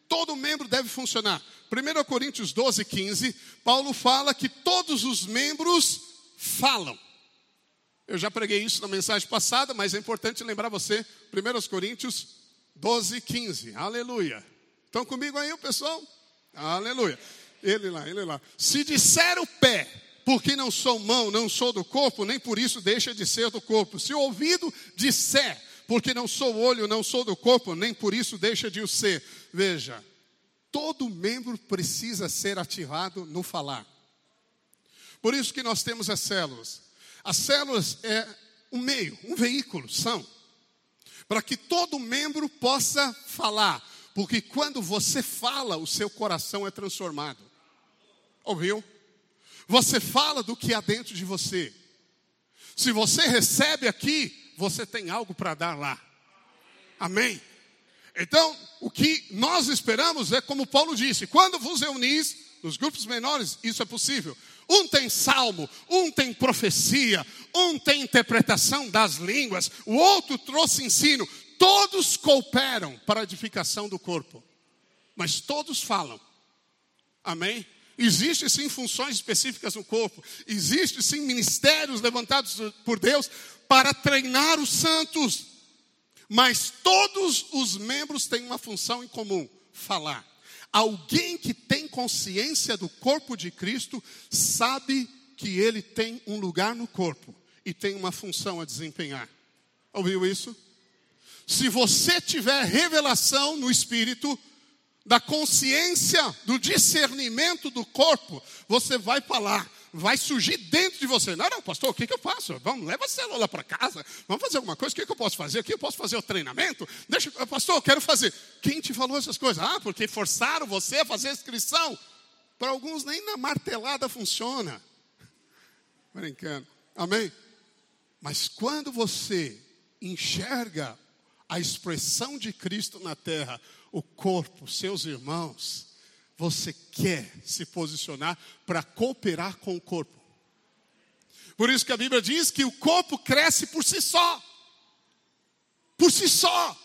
Todo membro deve funcionar. 1 Coríntios 12, 15, Paulo fala que todos os membros falam. Eu já preguei isso na mensagem passada, mas é importante lembrar você, 1 Coríntios 12, 15. Aleluia. Estão comigo aí, pessoal? Aleluia. Ele lá, ele lá. Se disser o pé, porque não sou mão, não sou do corpo, nem por isso deixa de ser do corpo. Se o ouvido disser, porque não sou olho, não sou do corpo, nem por isso deixa de o ser. Veja, todo membro precisa ser ativado no falar. Por isso que nós temos as células. As células é um meio, um veículo, são, para que todo membro possa falar, porque quando você fala, o seu coração é transformado. Ouviu? Você fala do que há dentro de você. Se você recebe aqui, você tem algo para dar lá. Amém? Então, o que nós esperamos é como Paulo disse: quando vos reunis, nos grupos menores, isso é possível. Um tem salmo, um tem profecia, um tem interpretação das línguas, o outro trouxe ensino. Todos cooperam para a edificação do corpo, mas todos falam. Amém? Existem sim funções específicas no corpo, existem sim ministérios levantados por Deus para treinar os santos, mas todos os membros têm uma função em comum: falar. Alguém que tem consciência do corpo de Cristo sabe que ele tem um lugar no corpo e tem uma função a desempenhar. Ouviu isso? Se você tiver revelação no espírito, da consciência, do discernimento do corpo, você vai falar, vai surgir dentro de você. Não, não, pastor, o que, que eu faço? Vamos, leva a célula para casa, vamos fazer alguma coisa, o que, que eu posso fazer? Aqui eu posso fazer o treinamento? Deixa, pastor, eu quero fazer. Quem te falou essas coisas? Ah, porque forçaram você a fazer a inscrição. Para alguns nem na martelada funciona. Brincando. Amém? Mas quando você enxerga a expressão de Cristo na terra, o corpo, seus irmãos, você quer se posicionar para cooperar com o corpo. Por isso que a Bíblia diz que o corpo cresce por si só. Por si só.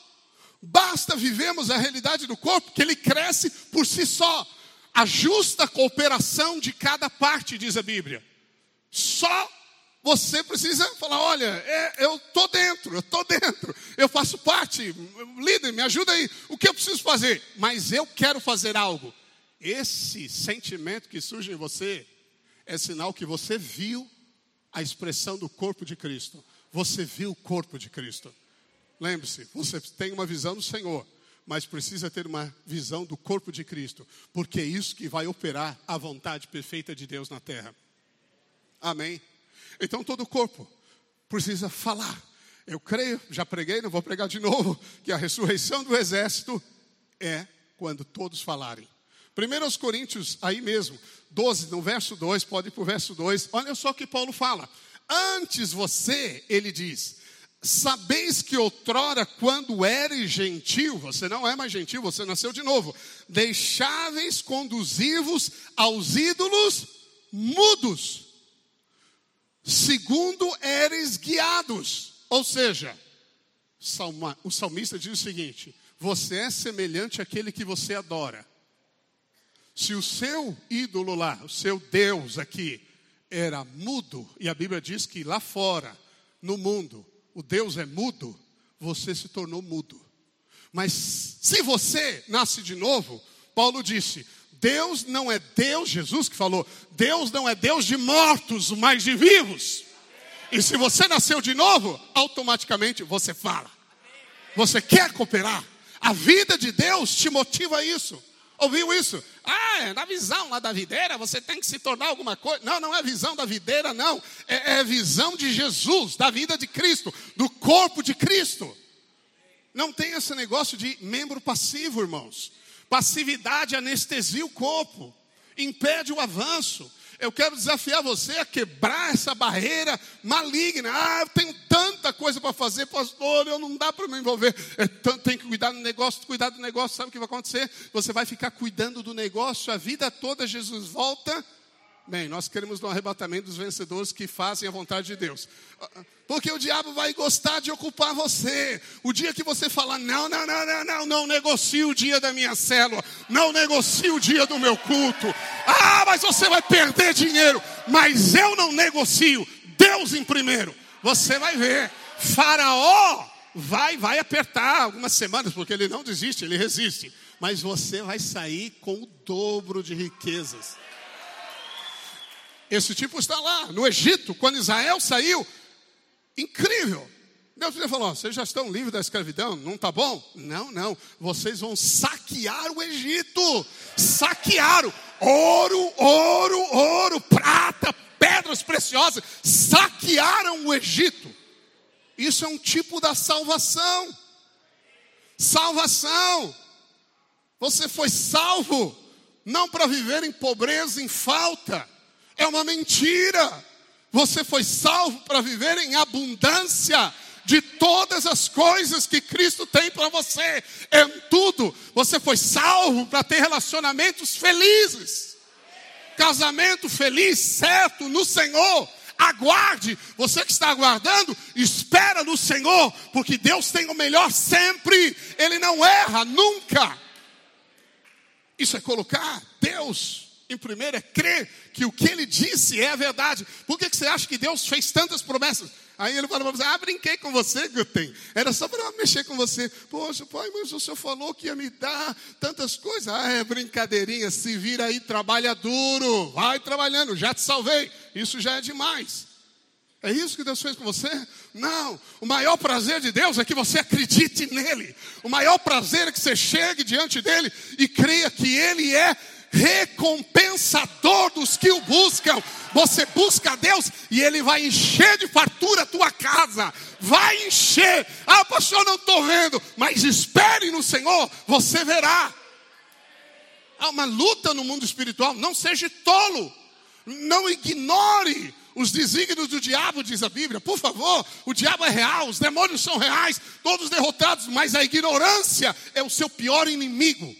Basta vivemos a realidade do corpo que ele cresce por si só. A justa cooperação de cada parte, diz a Bíblia. Só você precisa falar: olha, é, eu estou dentro, eu estou dentro, eu faço parte, líder, me ajuda aí, o que eu preciso fazer? Mas eu quero fazer algo. Esse sentimento que surge em você é sinal que você viu a expressão do corpo de Cristo, você viu o corpo de Cristo. Lembre-se, você tem uma visão do Senhor, mas precisa ter uma visão do corpo de Cristo, porque é isso que vai operar a vontade perfeita de Deus na terra. Amém. Então todo o corpo precisa falar. Eu creio, já preguei, não vou pregar de novo, que a ressurreição do exército é quando todos falarem. 1 Coríntios, aí mesmo, 12, no verso 2, pode ir para o verso 2, olha só o que Paulo fala. Antes você, ele diz, sabeis que outrora, quando eres gentil, você não é mais gentil, você nasceu de novo, deixáveis conduzir-vos aos ídolos mudos segundo eres guiados. Ou seja, o salmista diz o seguinte: você é semelhante àquele que você adora. Se o seu ídolo lá, o seu Deus aqui, era mudo, e a Bíblia diz que lá fora, no mundo, o Deus é mudo, você se tornou mudo. Mas se você nasce de novo, Paulo disse: Deus não é Deus, Jesus que falou, Deus não é Deus de mortos, mas de vivos. E se você nasceu de novo, automaticamente você fala. Você quer cooperar. A vida de Deus te motiva a isso. Ouviu isso? Ah, na visão lá da videira você tem que se tornar alguma coisa. Não, não é visão da videira, não. É, é visão de Jesus, da vida de Cristo, do corpo de Cristo. Não tem esse negócio de membro passivo, irmãos. Passividade anestesia o corpo, impede o avanço. Eu quero desafiar você a quebrar essa barreira maligna. Ah, eu tenho tanta coisa para fazer, pastor, eu não dá para me envolver. É tanto, tem que cuidar do negócio, cuidar do negócio, sabe o que vai acontecer? Você vai ficar cuidando do negócio a vida toda, Jesus volta Bem, nós queremos no arrebatamento dos vencedores que fazem a vontade de Deus. Porque o diabo vai gostar de ocupar você. O dia que você falar, não, não, não, não, não, não negocie o dia da minha célula, não negocie o dia do meu culto. Ah, mas você vai perder dinheiro. Mas eu não negocio. Deus em primeiro. Você vai ver. Faraó vai, vai apertar algumas semanas, porque ele não desiste, ele resiste. Mas você vai sair com o dobro de riquezas. Esse tipo está lá, no Egito, quando Israel saiu. Incrível. Deus falou: vocês já estão livres da escravidão, não está bom? Não, não. Vocês vão saquear o Egito. Saquearam ouro, ouro, ouro, prata, pedras preciosas. Saquearam o Egito. Isso é um tipo da salvação. Salvação. Você foi salvo não para viver em pobreza, em falta. É uma mentira. Você foi salvo para viver em abundância de todas as coisas que Cristo tem para você. Em tudo, você foi salvo para ter relacionamentos felizes. Casamento feliz, certo, no Senhor. Aguarde, você que está aguardando, espera no Senhor, porque Deus tem o melhor sempre, Ele não erra nunca. Isso é colocar Deus em primeiro, é crer que o que Ele disse é a verdade. Por que, que você acha que Deus fez tantas promessas? Aí ele falou para você, ah, brinquei com você, Guten. Era só para mexer com você. Poxa, pai, mas o senhor falou que ia me dar tantas coisas. Ah, é brincadeirinha, se vira aí, trabalha duro. Vai trabalhando, já te salvei. Isso já é demais. É isso que Deus fez com você? Não. O maior prazer de Deus é que você acredite nele. O maior prazer é que você chegue diante dele e creia que ele é recompensador dos que o buscam. Você busca a Deus e Ele vai encher de fartura a tua casa. Vai encher. Ah, pastor, não estou vendo. Mas espere no Senhor, você verá. Há uma luta no mundo espiritual. Não seja tolo. Não ignore os desígnios do diabo, diz a Bíblia. Por favor, o diabo é real, os demônios são reais, todos derrotados, mas a ignorância é o seu pior inimigo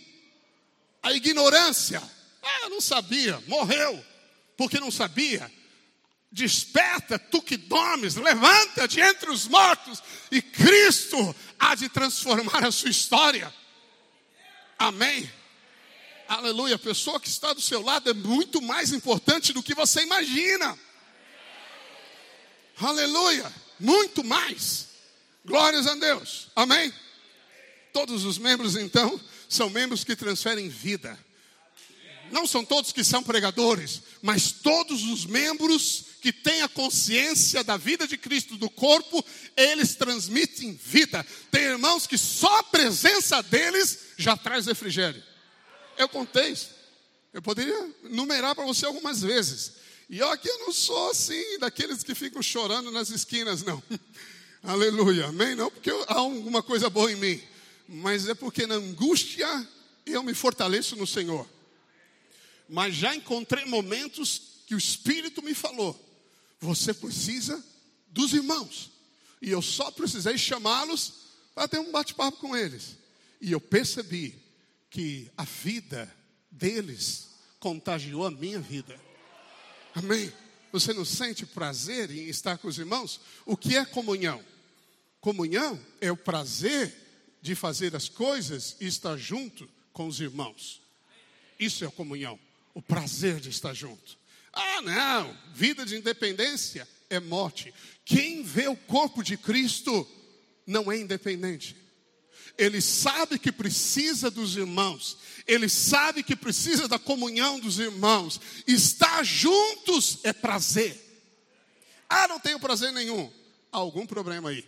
a ignorância. Ah, não sabia, morreu, porque não sabia. Desperta, tu que dormes, levanta de entre os mortos, e Cristo há de transformar a sua história. Amém. Aleluia. A pessoa que está do seu lado é muito mais importante do que você imagina. Aleluia. Muito mais. Glórias a Deus. Amém. Todos os membros, então, são membros que transferem vida. Não são todos que são pregadores, mas todos os membros que têm a consciência da vida de Cristo, do corpo, eles transmitem vida. Tem irmãos que só a presença deles já traz refrigério. Eu contei isso. Eu poderia numerar para você algumas vezes. E aqui eu não sou assim, daqueles que ficam chorando nas esquinas, não. Aleluia, amém? Não, porque há alguma coisa boa em mim mas é porque na angústia eu me fortaleço no Senhor. Mas já encontrei momentos que o Espírito me falou: você precisa dos irmãos. E eu só precisei chamá-los para ter um bate-papo com eles. E eu percebi que a vida deles contagiou a minha vida. Amém? Você não sente prazer em estar com os irmãos? O que é comunhão? Comunhão é o prazer de fazer as coisas e estar junto com os irmãos. Isso é comunhão, o prazer de estar junto. Ah, não, vida de independência é morte. Quem vê o corpo de Cristo não é independente. Ele sabe que precisa dos irmãos, ele sabe que precisa da comunhão dos irmãos. Estar juntos é prazer. Ah, não tenho prazer nenhum. Há algum problema aí.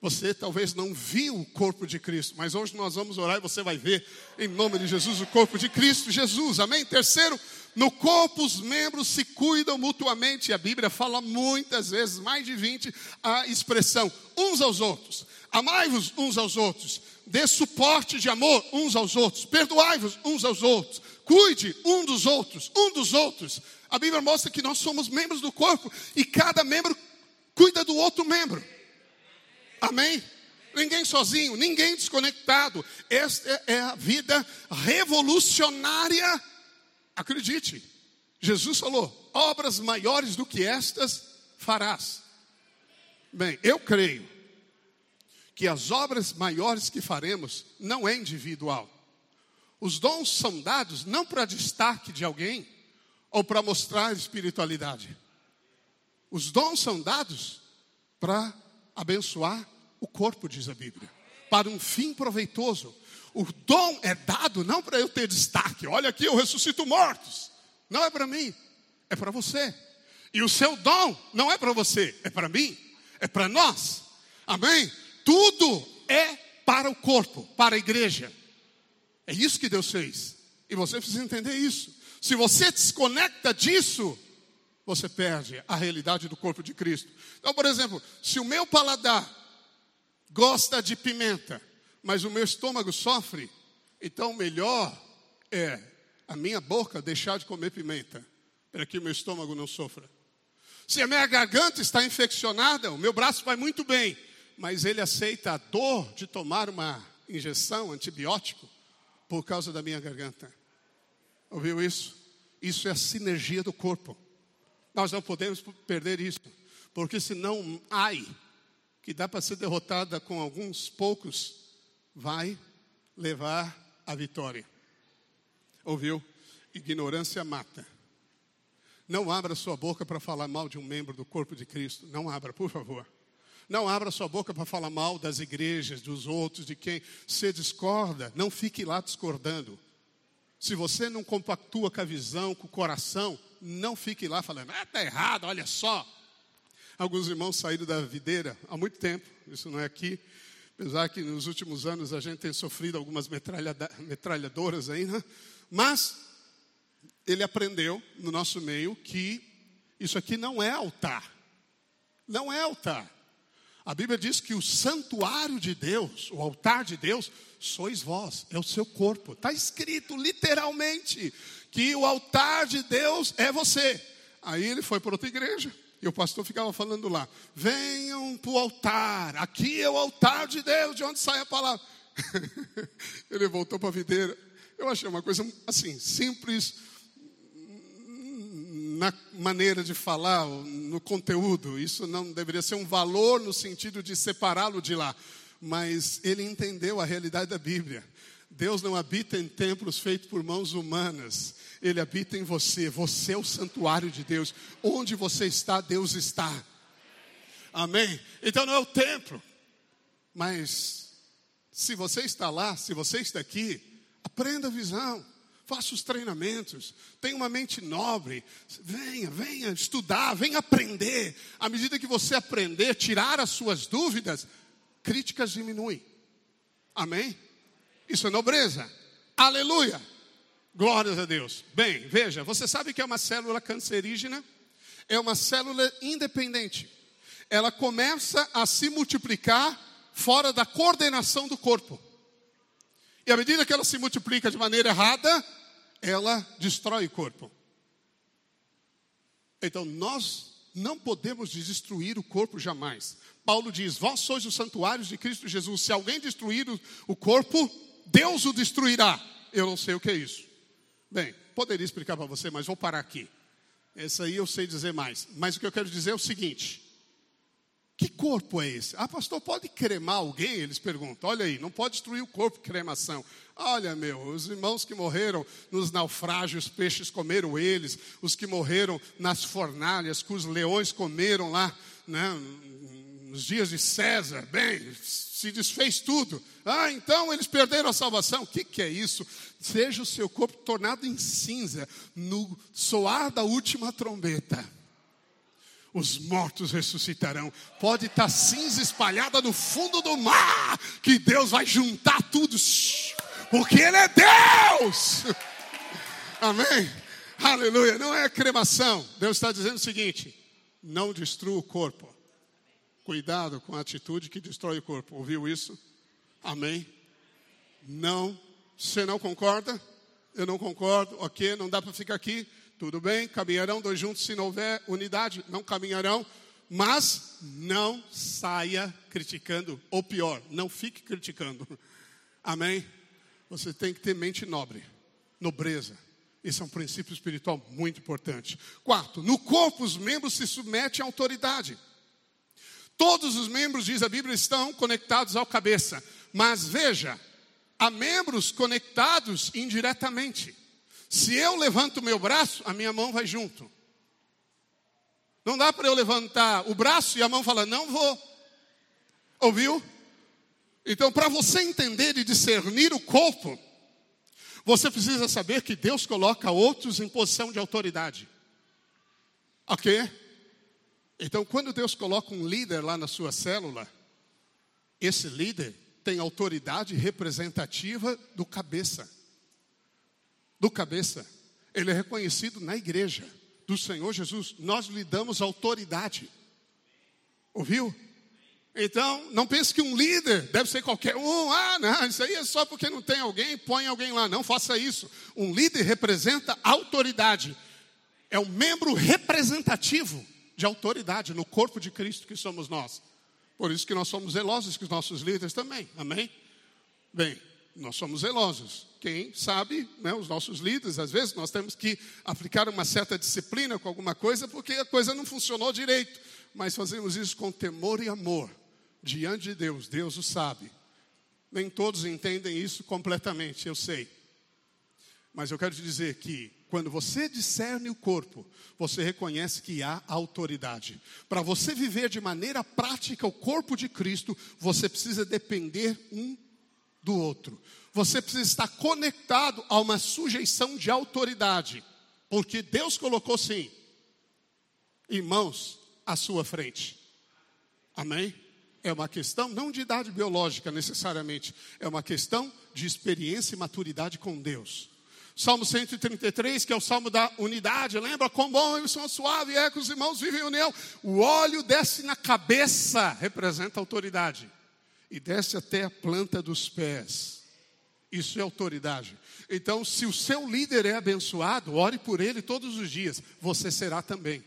Você talvez não viu o corpo de Cristo, mas hoje nós vamos orar e você vai ver, em nome de Jesus, o corpo de Cristo Jesus, amém? Terceiro, no corpo os membros se cuidam mutuamente, a Bíblia fala muitas vezes, mais de 20, a expressão uns aos outros. Amai-vos uns aos outros, dê suporte de amor uns aos outros, perdoai-vos uns aos outros, cuide um dos outros, um dos outros. A Bíblia mostra que nós somos membros do corpo e cada membro cuida do outro membro. Amém? Ninguém sozinho, ninguém desconectado. Esta é a vida revolucionária. Acredite, Jesus falou: obras maiores do que estas farás. Bem, eu creio que as obras maiores que faremos não é individual. Os dons são dados não para destaque de alguém ou para mostrar espiritualidade. Os dons são dados para abençoar o corpo, diz a Bíblia, para um fim proveitoso. O dom é dado não para eu ter destaque, olha aqui, eu ressuscito mortos. Não é para mim, é para você. E o seu dom não é para você, é para mim, é para nós. Amém? Tudo é para o corpo, para a igreja. É isso que Deus fez. E você precisa entender isso. Se você desconecta disso, você perde a realidade do corpo de Cristo. Então, por exemplo, se o meu paladar gosta de pimenta, mas o meu estômago sofre, então melhor é a minha boca deixar de comer pimenta, para que o meu estômago não sofra. Se a minha garganta está infeccionada, o meu braço vai muito bem, mas ele aceita a dor de tomar uma injeção antibiótico por causa da minha garganta. Ouviu isso? Isso é a sinergia do corpo. Nós não podemos perder isso, porque senão, ai, que dá para ser derrotada com alguns poucos, vai levar a vitória. Ouviu? Ignorância mata. Não abra sua boca para falar mal de um membro do corpo de Cristo. Não abra, por favor. Não abra sua boca para falar mal das igrejas, dos outros, de quem você discorda. Não fique lá discordando. Se você não compactua com a visão, com o coração, não fique lá falando, ah, está errado, olha só. Alguns irmãos saíram da videira há muito tempo, isso não é aqui, apesar que nos últimos anos a gente tem sofrido algumas metralhadoras aí, né? mas ele aprendeu no nosso meio que isso aqui não é altar, não é altar. A Bíblia diz que o santuário de Deus, o altar de Deus, sois vós, é o seu corpo. Está escrito literalmente que o altar de Deus é você. Aí ele foi para outra igreja e o pastor ficava falando lá: venham para o altar, aqui é o altar de Deus, de onde sai a palavra. ele voltou para a videira. Eu achei uma coisa assim, simples, na maneira de falar, no conteúdo. Isso não deveria ser um valor no sentido de separá-lo de lá. Mas ele entendeu a realidade da Bíblia. Deus não habita em templos feitos por mãos humanas. Ele habita em você. Você é o santuário de Deus. Onde você está, Deus está. Amém? Então não é o templo. Mas se você está lá, se você está aqui, aprenda a visão faça os treinamentos, tenha uma mente nobre, venha, venha estudar, venha aprender. À medida que você aprender, tirar as suas dúvidas, críticas diminuem. Amém? Isso é nobreza. Aleluia. Glórias a Deus. Bem, veja, você sabe que é uma célula cancerígena? É uma célula independente. Ela começa a se multiplicar fora da coordenação do corpo. E à medida que ela se multiplica de maneira errada, ela destrói o corpo. Então nós não podemos destruir o corpo jamais. Paulo diz: Vós sois os santuários de Cristo Jesus. Se alguém destruir o corpo, Deus o destruirá. Eu não sei o que é isso. Bem, poderia explicar para você, mas vou parar aqui. Esse aí eu sei dizer mais. Mas o que eu quero dizer é o seguinte: que corpo é esse? Ah, pastor, pode cremar alguém? Eles perguntam. Olha aí, não pode destruir o corpo cremação. Olha, meu, os irmãos que morreram nos naufrágios, os peixes comeram eles. Os que morreram nas fornalhas, que os leões comeram lá, né, nos dias de César. Bem, se desfez tudo. Ah, então eles perderam a salvação. O que, que é isso? Seja o seu corpo tornado em cinza no soar da última trombeta os mortos ressuscitarão. Pode estar cinza espalhada no fundo do mar, que Deus vai juntar tudo, porque Ele é Deus. Amém? Aleluia. Não é cremação. Deus está dizendo o seguinte: não destrua o corpo. Cuidado com a atitude que destrói o corpo. Ouviu isso? Amém? Não. Você não concorda? Eu não concordo. Ok, não dá para ficar aqui. Tudo bem, caminharão dois juntos se não houver unidade, não caminharão, mas não saia criticando, ou pior, não fique criticando. Amém? Você tem que ter mente nobre, nobreza. Esse é um princípio espiritual muito importante. Quarto, no corpo os membros se submetem à autoridade. Todos os membros, diz a Bíblia, estão conectados ao cabeça. Mas veja, há membros conectados indiretamente. Se eu levanto o meu braço, a minha mão vai junto. Não dá para eu levantar o braço e a mão falar, não vou. Ouviu? Então, para você entender e discernir o corpo, você precisa saber que Deus coloca outros em posição de autoridade. Ok? Então, quando Deus coloca um líder lá na sua célula, esse líder tem autoridade representativa do cabeça. Do cabeça. Ele é reconhecido na igreja do Senhor Jesus. Nós lhe damos autoridade. Ouviu? Então, não pense que um líder deve ser qualquer um. Ah, não, isso aí é só porque não tem alguém, põe alguém lá. Não faça isso. Um líder representa autoridade. É um membro representativo de autoridade no corpo de Cristo que somos nós. Por isso que nós somos zelosos com os nossos líderes também. Amém? Bem, nós somos zelosos. Quem sabe, né, os nossos líderes, às vezes nós temos que aplicar uma certa disciplina com alguma coisa porque a coisa não funcionou direito. Mas fazemos isso com temor e amor diante de Deus, Deus o sabe. Nem todos entendem isso completamente, eu sei. Mas eu quero te dizer que quando você discerne o corpo, você reconhece que há autoridade. Para você viver de maneira prática o corpo de Cristo, você precisa depender um do outro. Você precisa estar conectado a uma sujeição de autoridade, porque Deus colocou sim irmãos à sua frente. Amém? é uma questão não de idade biológica necessariamente, é uma questão de experiência e maturidade com Deus. Salmo 133, que é o salmo da unidade, lembra? Quão bom e som suave é que os irmãos vivem em união. O óleo desce na cabeça, representa autoridade, e desce até a planta dos pés. Isso é autoridade. Então, se o seu líder é abençoado, ore por ele todos os dias, você será também.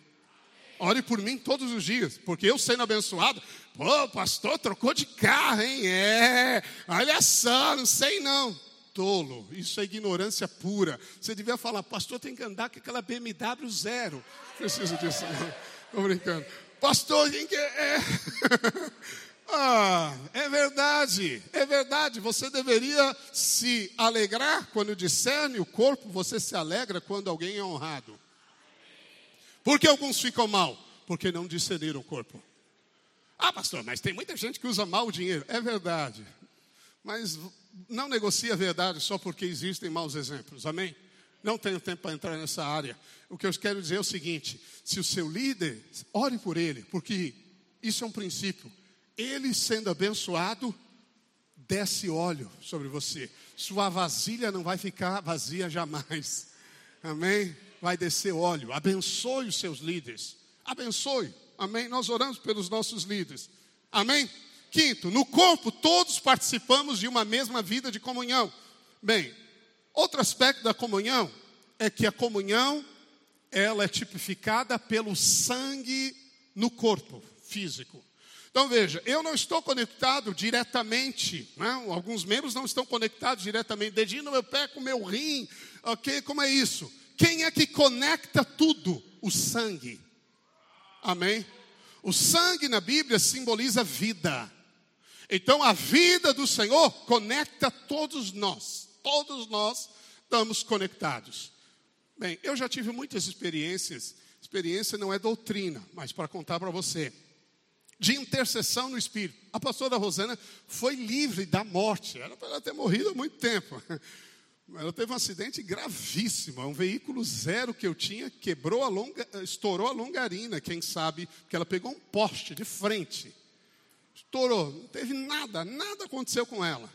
Ore por mim todos os dias, porque eu sendo abençoado, pô, pastor trocou de carro, hein? É, olha só, não sei não. Tolo, isso é ignorância pura. Você devia falar, pastor tem que andar com aquela BMW zero. Preciso disso, não. Estou brincando. Pastor, quem que é? ah, é verdade, é verdade. Você deveria se alegrar quando discerne o corpo, você se alegra quando alguém é honrado. Por que alguns ficam mal? Porque não discerniram o corpo. Ah, pastor, mas tem muita gente que usa mal o dinheiro. É verdade. Mas não negocie a verdade só porque existem maus exemplos. Amém? Não tenho tempo para entrar nessa área. O que eu quero dizer é o seguinte: se o seu líder, ore por ele, porque isso é um princípio. Ele sendo abençoado, desce óleo sobre você. Sua vasilha não vai ficar vazia jamais. Amém? vai descer óleo. Abençoe os seus líderes. Abençoe. Amém? Nós oramos pelos nossos líderes. Amém? Quinto, no corpo todos participamos de uma mesma vida de comunhão. Bem, outro aspecto da comunhão é que a comunhão ela é tipificada pelo sangue no corpo físico. Então veja, eu não estou conectado diretamente, né? alguns membros não estão conectados diretamente, dedinho no meu pé com o meu rim, ok? Como é isso? Quem é que conecta tudo? O sangue. Amém? O sangue na Bíblia simboliza vida. Então a vida do Senhor conecta todos nós. Todos nós estamos conectados. Bem, eu já tive muitas experiências. Experiência não é doutrina, mas para contar para você. De intercessão no Espírito. A pastora Rosana foi livre da morte. Era para ela ter morrido há muito tempo. Ela teve um acidente gravíssimo. Um veículo zero que eu tinha quebrou a longa, estourou a longarina, quem sabe, porque ela pegou um poste de frente. Estourou, não teve nada, nada aconteceu com ela.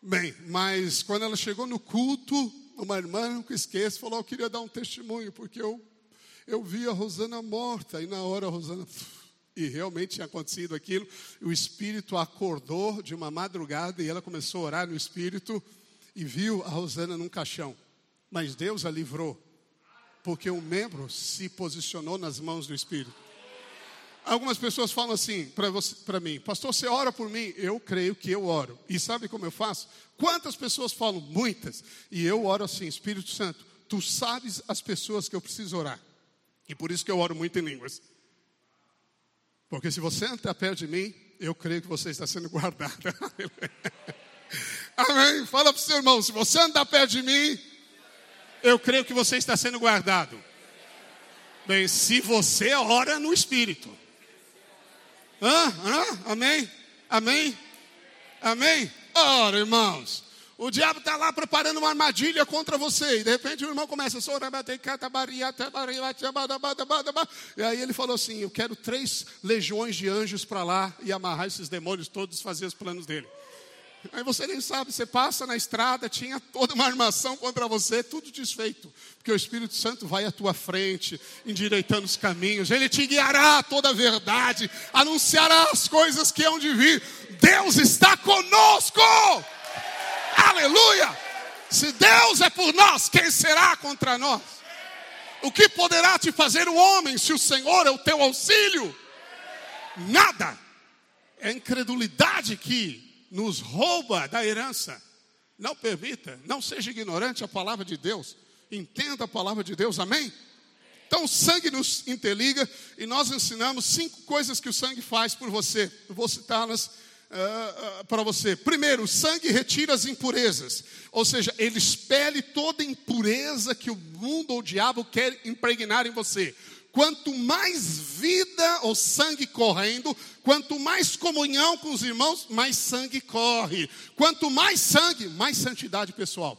Bem, mas quando ela chegou no culto, uma irmã, nunca esqueço, falou: Eu queria dar um testemunho, porque eu, eu vi a Rosana morta. E na hora a Rosana. E realmente tinha acontecido aquilo. O espírito acordou de uma madrugada e ela começou a orar no espírito e viu a Rosana num caixão. Mas Deus a livrou, porque um membro se posicionou nas mãos do Espírito. Algumas pessoas falam assim para mim, pastor, você ora por mim? Eu creio que eu oro. E sabe como eu faço? Quantas pessoas falam? Muitas. E eu oro assim, Espírito Santo, tu sabes as pessoas que eu preciso orar. E por isso que eu oro muito em línguas. Porque se você entrar perto de mim, eu creio que você está sendo guardado. Amém? Fala para o seu irmão: se você andar perto de mim, eu creio que você está sendo guardado. Bem, se você ora no Espírito. Amém? Amém? Amém? Ora, irmãos, O diabo está lá preparando uma armadilha contra você. E de repente o irmão começa E aí ele falou assim: Eu quero três legiões de anjos para lá e amarrar esses demônios todos fazer os planos dele. Aí você nem sabe, você passa na estrada, tinha toda uma armação contra você, tudo desfeito. Porque o Espírito Santo vai à tua frente, endireitando os caminhos, ele te guiará a toda a verdade, anunciará as coisas que hão de vir. Deus está conosco! Aleluia! Se Deus é por nós, quem será contra nós? O que poderá te fazer o homem se o Senhor é o teu auxílio? Nada. É a incredulidade que nos rouba da herança. Não permita, não seja ignorante a palavra de Deus. Entenda a palavra de Deus, amém? Então o sangue nos interliga e nós ensinamos cinco coisas que o sangue faz por você. Eu vou citá-las uh, uh, para você. Primeiro, o sangue retira as impurezas, ou seja, ele expele toda impureza que o mundo ou o diabo quer impregnar em você. Quanto mais vida ou sangue correndo, quanto mais comunhão com os irmãos, mais sangue corre. Quanto mais sangue, mais santidade pessoal.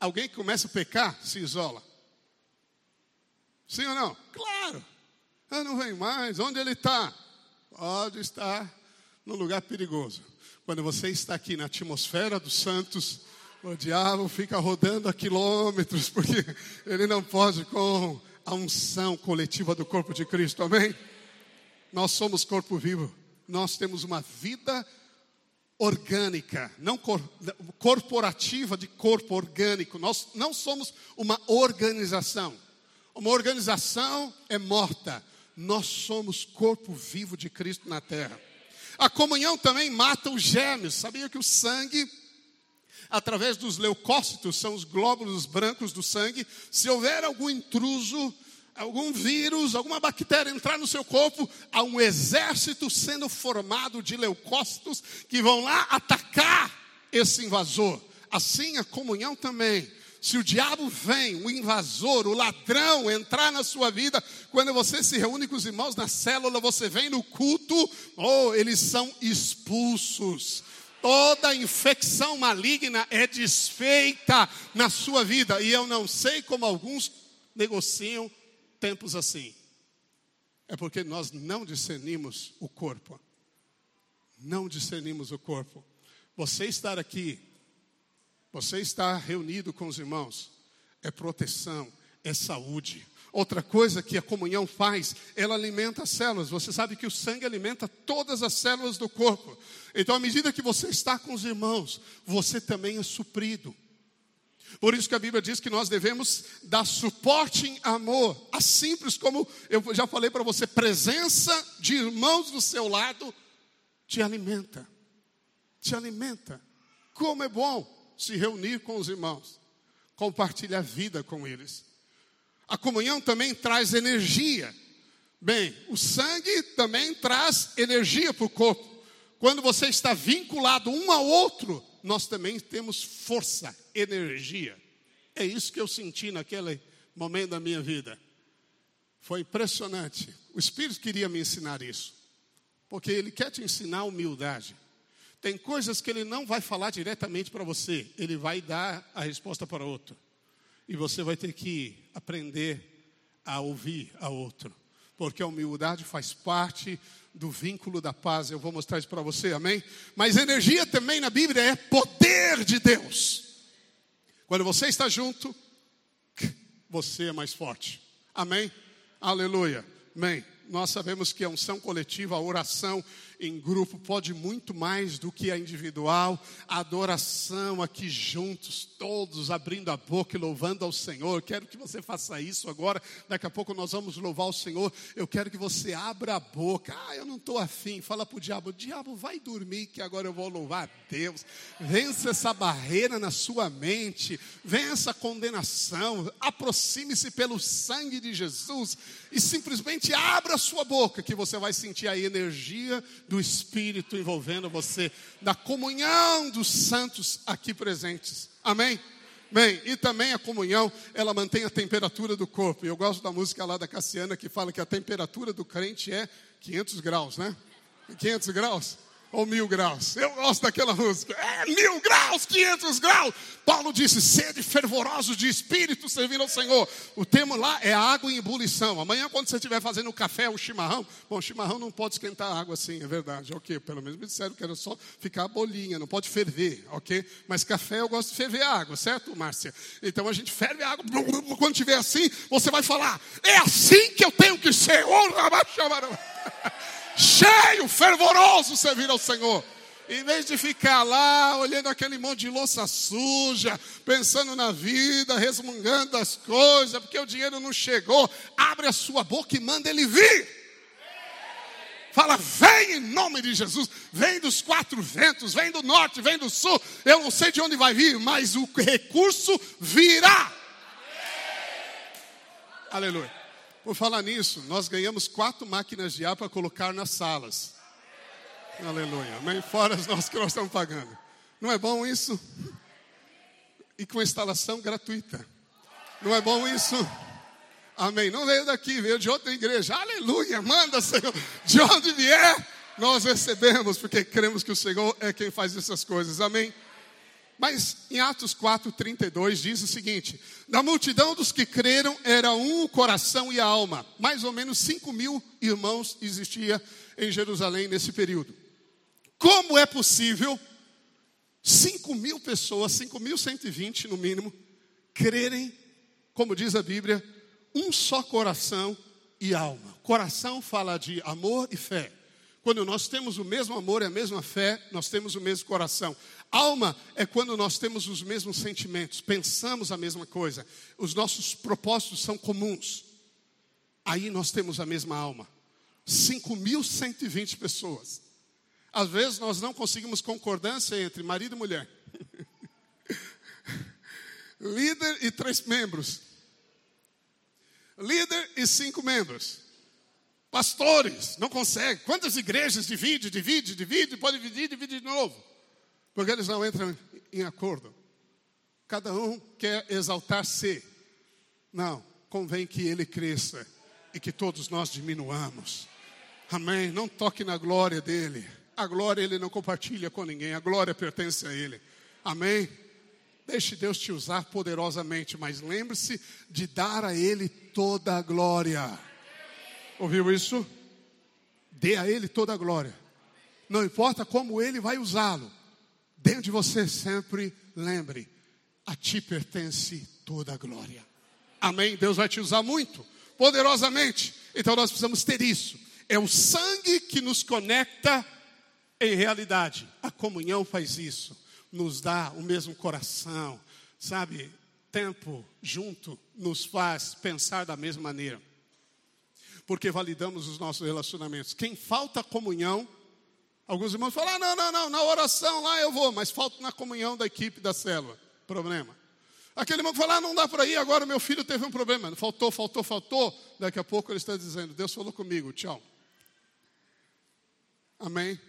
Alguém que começa a pecar se isola. Sim ou não? Claro. Eu não vem mais. Onde ele está? Pode estar no lugar perigoso. Quando você está aqui na atmosfera dos santos, o diabo fica rodando a quilômetros, porque ele não pode com a unção coletiva do corpo de Cristo, amém? Nós somos corpo vivo, nós temos uma vida orgânica, não cor, corporativa de corpo orgânico, nós não somos uma organização. Uma organização é morta, nós somos corpo vivo de Cristo na terra. A comunhão também mata os germes. Sabia que o sangue, através dos leucócitos, são os glóbulos brancos do sangue, se houver algum intruso, algum vírus, alguma bactéria entrar no seu corpo, há um exército sendo formado de leucócitos que vão lá atacar esse invasor. Assim a comunhão também. Se o diabo vem, o invasor, o ladrão entrar na sua vida, quando você se reúne com os irmãos na célula, você vem no culto, oh, eles são expulsos. Toda infecção maligna é desfeita na sua vida. E eu não sei como alguns negociam tempos assim. É porque nós não discernimos o corpo. Não discernimos o corpo. Você estar aqui você está reunido com os irmãos, é proteção, é saúde. Outra coisa que a comunhão faz, ela alimenta as células. Você sabe que o sangue alimenta todas as células do corpo. Então, à medida que você está com os irmãos, você também é suprido. Por isso que a Bíblia diz que nós devemos dar suporte em amor. A simples como eu já falei para você, presença de irmãos do seu lado te alimenta. Te alimenta. Como é bom se reunir com os irmãos, compartilhar a vida com eles. A comunhão também traz energia. Bem, o sangue também traz energia para o corpo. Quando você está vinculado um ao outro, nós também temos força, energia. É isso que eu senti naquele momento da minha vida. Foi impressionante. O Espírito queria me ensinar isso, porque Ele quer te ensinar humildade. Tem coisas que ele não vai falar diretamente para você, ele vai dar a resposta para outro. E você vai ter que aprender a ouvir a outro, porque a humildade faz parte do vínculo da paz. Eu vou mostrar isso para você, amém? Mas energia também na Bíblia é poder de Deus. Quando você está junto, você é mais forte. Amém? Aleluia. Amém. Nós sabemos que a unção coletiva, a oração em grupo pode muito mais do que a individual. A adoração aqui juntos, todos abrindo a boca e louvando ao Senhor. Quero que você faça isso agora. Daqui a pouco nós vamos louvar o Senhor. Eu quero que você abra a boca. Ah, eu não estou afim. Fala para o diabo: diabo, vai dormir que agora eu vou louvar a Deus. Vença essa barreira na sua mente. Vença a condenação. Aproxime-se pelo sangue de Jesus e simplesmente abra a sua boca que você vai sentir a energia do Espírito envolvendo você, da comunhão dos santos aqui presentes. Amém? Bem, e também a comunhão, ela mantém a temperatura do corpo. Eu gosto da música lá da Cassiana que fala que a temperatura do crente é 500 graus, né? 500 graus. Ou mil graus. Eu gosto daquela música. É mil graus, quinhentos graus. Paulo disse: sede fervorosos de espírito servindo ao Senhor. O tema lá é água em ebulição. Amanhã, quando você estiver fazendo o café, o chimarrão. Bom, chimarrão não pode esquentar água assim, é verdade. Ok, pelo menos me disseram que era só ficar a bolinha, não pode ferver, ok? Mas café eu gosto de ferver água, certo, Márcia? Então a gente ferve a água. Quando estiver assim, você vai falar: é assim que eu tenho que ser. Oh, cheio, fervoroso servir ao Senhor. Em vez de ficar lá olhando aquele monte de louça suja, pensando na vida, resmungando as coisas, porque o dinheiro não chegou, abre a sua boca e manda ele vir. Fala, vem em nome de Jesus, vem dos quatro ventos, vem do norte, vem do sul. Eu não sei de onde vai vir, mas o recurso virá. Aleluia. Por falar nisso, nós ganhamos quatro máquinas de ar para colocar nas salas. Aleluia. Amém? Fora as nossas que nós estamos pagando. Não é bom isso? E com instalação gratuita. Não é bom isso? Amém. Não veio daqui, veio de outra igreja. Aleluia. Manda, Senhor. De onde vier, nós recebemos, porque cremos que o Senhor é quem faz essas coisas. Amém. Mas em Atos 4, 32 diz o seguinte: Da multidão dos que creram era um o coração e a alma. Mais ou menos 5 mil irmãos existia em Jerusalém nesse período. Como é possível 5 mil pessoas, 5.120 no mínimo, crerem, como diz a Bíblia, um só coração e alma? Coração fala de amor e fé. Quando nós temos o mesmo amor e a mesma fé, nós temos o mesmo coração. Alma é quando nós temos os mesmos sentimentos, pensamos a mesma coisa, os nossos propósitos são comuns. Aí nós temos a mesma alma. 5.120 pessoas. Às vezes nós não conseguimos concordância entre marido e mulher. Líder e três membros. Líder e cinco membros. Pastores, não consegue. Quantas igrejas divide, divide, divide, pode dividir, divide de novo. Porque eles não entram em acordo. Cada um quer exaltar-se. Não, convém que ele cresça e que todos nós diminuamos. Amém. Não toque na glória dele. A glória ele não compartilha com ninguém, a glória pertence a ele. Amém. Deixe Deus te usar poderosamente, mas lembre-se de dar a ele toda a glória. Ouviu isso? Dê a Ele toda a glória. Não importa como Ele vai usá-lo. Dentro de você sempre lembre: a Ti pertence toda a glória. Amém? Deus vai te usar muito, poderosamente. Então nós precisamos ter isso. É o sangue que nos conecta em realidade. A comunhão faz isso. Nos dá o mesmo coração, sabe? Tempo junto nos faz pensar da mesma maneira porque validamos os nossos relacionamentos. Quem falta comunhão, alguns irmãos falam: ah, não, não, não, na oração lá eu vou, mas falta na comunhão da equipe da célula. Problema. Aquele irmão fala: ah, não dá para ir, agora meu filho teve um problema. Faltou, faltou, faltou. Daqui a pouco ele está dizendo: Deus falou comigo, tchau. Amém?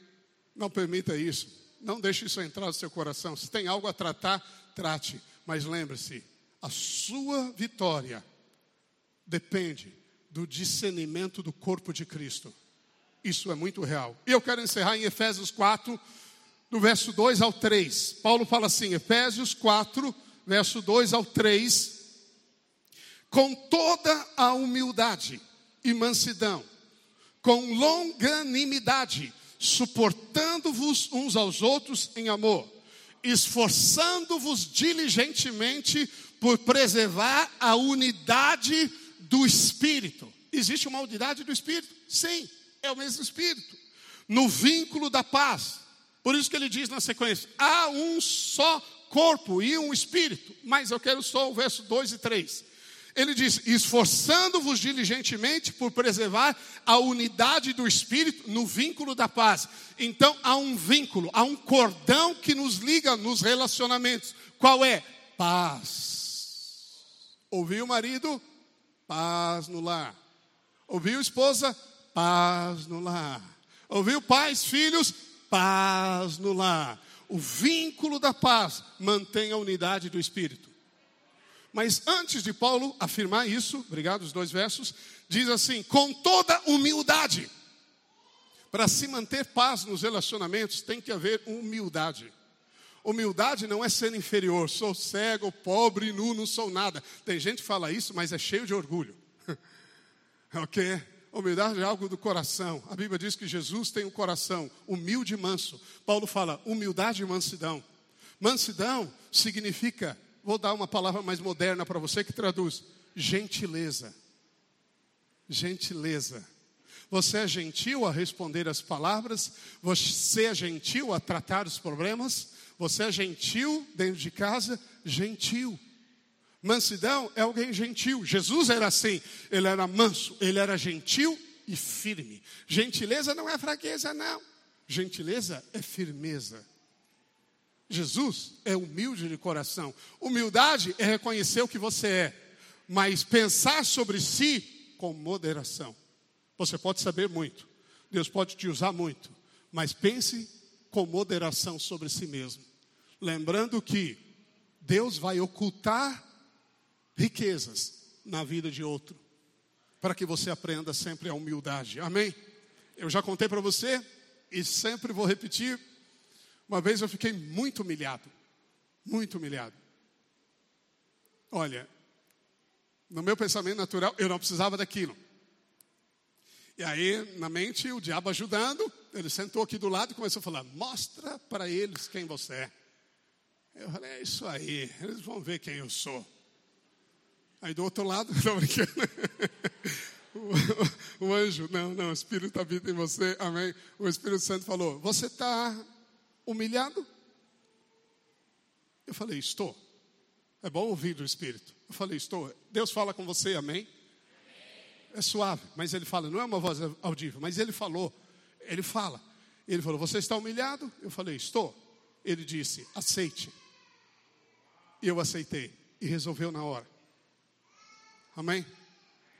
Não permita isso. Não deixe isso entrar no seu coração. Se tem algo a tratar, trate. Mas lembre-se: a sua vitória depende do discernimento do corpo de Cristo. Isso é muito real. E eu quero encerrar em Efésios 4, do verso 2 ao 3. Paulo fala assim, Efésios 4, verso 2 ao 3. Com toda a humildade e mansidão, com longanimidade, suportando-vos uns aos outros em amor, esforçando-vos diligentemente por preservar a unidade do Espírito. Existe uma unidade do Espírito? Sim, é o mesmo Espírito. No vínculo da paz. Por isso que ele diz na sequência: há um só corpo e um Espírito. Mas eu quero só o verso 2 e 3. Ele diz: esforçando-vos diligentemente por preservar a unidade do Espírito no vínculo da paz. Então há um vínculo, há um cordão que nos liga nos relacionamentos. Qual é? Paz. Ouviu, marido? Paz no lar. Ouviu, esposa? Paz no lar. Ouviu, pais, filhos? Paz no lar. O vínculo da paz mantém a unidade do Espírito. Mas antes de Paulo afirmar isso, obrigado, os dois versos, diz assim: com toda humildade. Para se manter paz nos relacionamentos, tem que haver humildade. Humildade não é ser inferior, sou cego, pobre, nu, não sou nada. Tem gente que fala isso, mas é cheio de orgulho. ok? Humildade é algo do coração. A Bíblia diz que Jesus tem um coração humilde e manso. Paulo fala humildade e mansidão. Mansidão significa, vou dar uma palavra mais moderna para você que traduz, gentileza. Gentileza. Você é gentil a responder as palavras, você é gentil a tratar os problemas, você é gentil dentro de casa, gentil. Mansidão é alguém gentil. Jesus era assim, ele era manso, ele era gentil e firme. Gentileza não é fraqueza, não. Gentileza é firmeza. Jesus é humilde de coração. Humildade é reconhecer o que você é, mas pensar sobre si com moderação. Você pode saber muito, Deus pode te usar muito, mas pense com moderação sobre si mesmo. Lembrando que Deus vai ocultar riquezas na vida de outro, para que você aprenda sempre a humildade. Amém? Eu já contei para você e sempre vou repetir uma vez eu fiquei muito humilhado, muito humilhado. Olha, no meu pensamento natural, eu não precisava daquilo. E aí, na mente, o diabo ajudando, ele sentou aqui do lado e começou a falar: Mostra para eles quem você é. Eu falei: É isso aí, eles vão ver quem eu sou. Aí do outro lado, estou brincando. O, o, anjo, não, não, o Espírito habita em você, amém. O Espírito Santo falou: Você está humilhado? Eu falei, estou. É bom ouvir do Espírito. Eu falei, estou. Deus fala com você, amém? É suave, mas ele fala, não é uma voz audível, mas ele falou, ele fala. Ele falou, você está humilhado? Eu falei, estou. Ele disse, aceite. E eu aceitei. E resolveu na hora. Amém?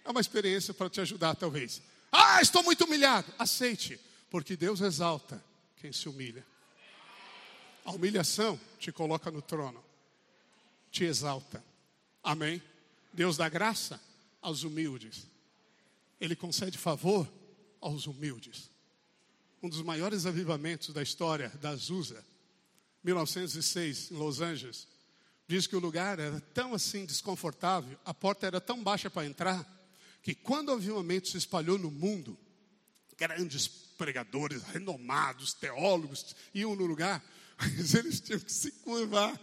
É uma experiência para te ajudar, talvez. Ah, estou muito humilhado. Aceite, porque Deus exalta quem se humilha. A humilhação te coloca no trono, te exalta. Amém? Deus dá graça aos humildes, Ele concede favor aos humildes. Um dos maiores avivamentos da história da Azusa, 1906, em Los Angeles, diz que o lugar era tão assim desconfortável, a porta era tão baixa para entrar, que quando o avivamento se espalhou no mundo, grandes pregadores, renomados, teólogos iam no lugar, mas eles tinham que se curvar.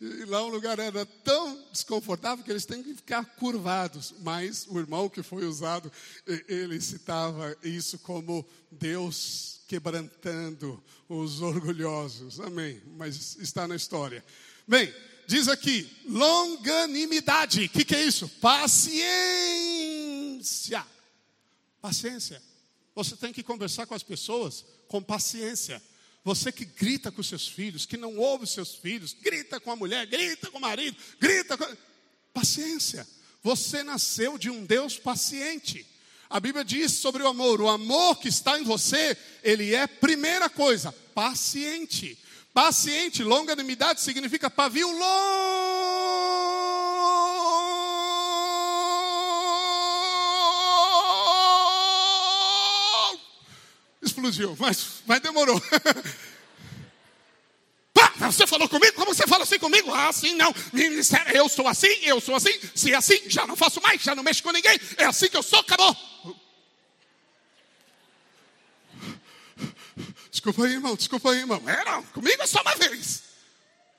E lá o lugar era tão desconfortável que eles têm que ficar curvados. Mas o irmão que foi usado, ele citava isso como Deus quebrantando os orgulhosos. Amém. Mas está na história. Bem, diz aqui, longanimidade. O que, que é isso? Paciência. Paciência. Você tem que conversar com as pessoas com paciência. Você que grita com seus filhos, que não ouve seus filhos, grita com a mulher, grita com o marido, grita com. Paciência. Você nasceu de um Deus paciente. A Bíblia diz sobre o amor: o amor que está em você, ele é, primeira coisa, paciente. Paciente, longanimidade significa pavio longo. explodiu, mas, mas demorou. você falou comigo? Como você fala assim comigo? Ah, assim não. Eu sou assim, eu sou assim. Se é assim, já não faço mais, já não mexo com ninguém. É assim que eu sou, acabou. Desculpa aí, irmão, desculpa aí, irmão. É, não, comigo é só uma vez.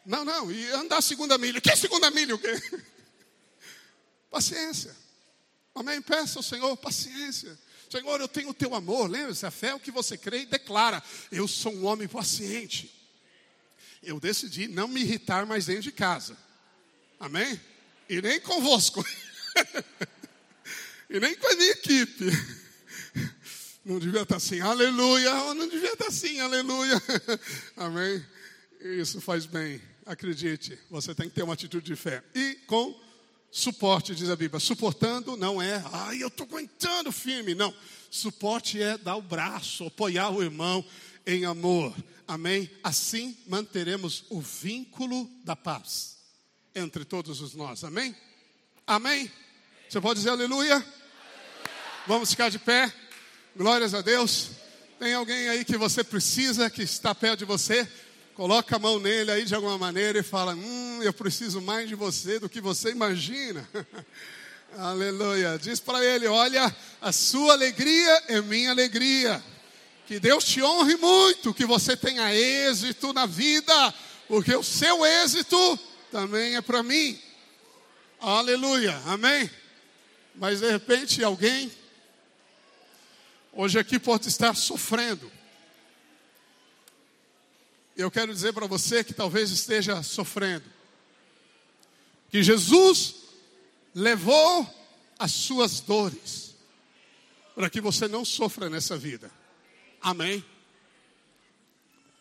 Não, não, e andar segunda milha. Que segunda milha o quê? Paciência. Amém? Peça ao Senhor paciência. Senhor, eu tenho o teu amor. Lembre-se, a fé é o que você crê e declara. Eu sou um homem paciente. Eu decidi não me irritar mais dentro de casa. Amém? E nem convosco. e nem com a minha equipe. Não devia estar assim, aleluia. Não devia estar assim, aleluia. Amém? Isso faz bem. Acredite, você tem que ter uma atitude de fé. E com Suporte, diz a Bíblia. Suportando não é, ai, eu estou aguentando firme. Não. Suporte é dar o braço, apoiar o irmão em amor. Amém? Assim manteremos o vínculo da paz entre todos os nós. Amém? Amém? Você pode dizer aleluia? aleluia. Vamos ficar de pé. Glórias a Deus. Tem alguém aí que você precisa, que está perto de você? Coloca a mão nele aí de alguma maneira e fala: Hum, eu preciso mais de você do que você imagina. Aleluia. Diz para ele: Olha, a sua alegria é minha alegria. Que Deus te honre muito, que você tenha êxito na vida, porque o seu êxito também é para mim. Aleluia. Amém. Mas de repente alguém hoje aqui pode estar sofrendo. Eu quero dizer para você que talvez esteja sofrendo. Que Jesus levou as suas dores para que você não sofra nessa vida. Amém.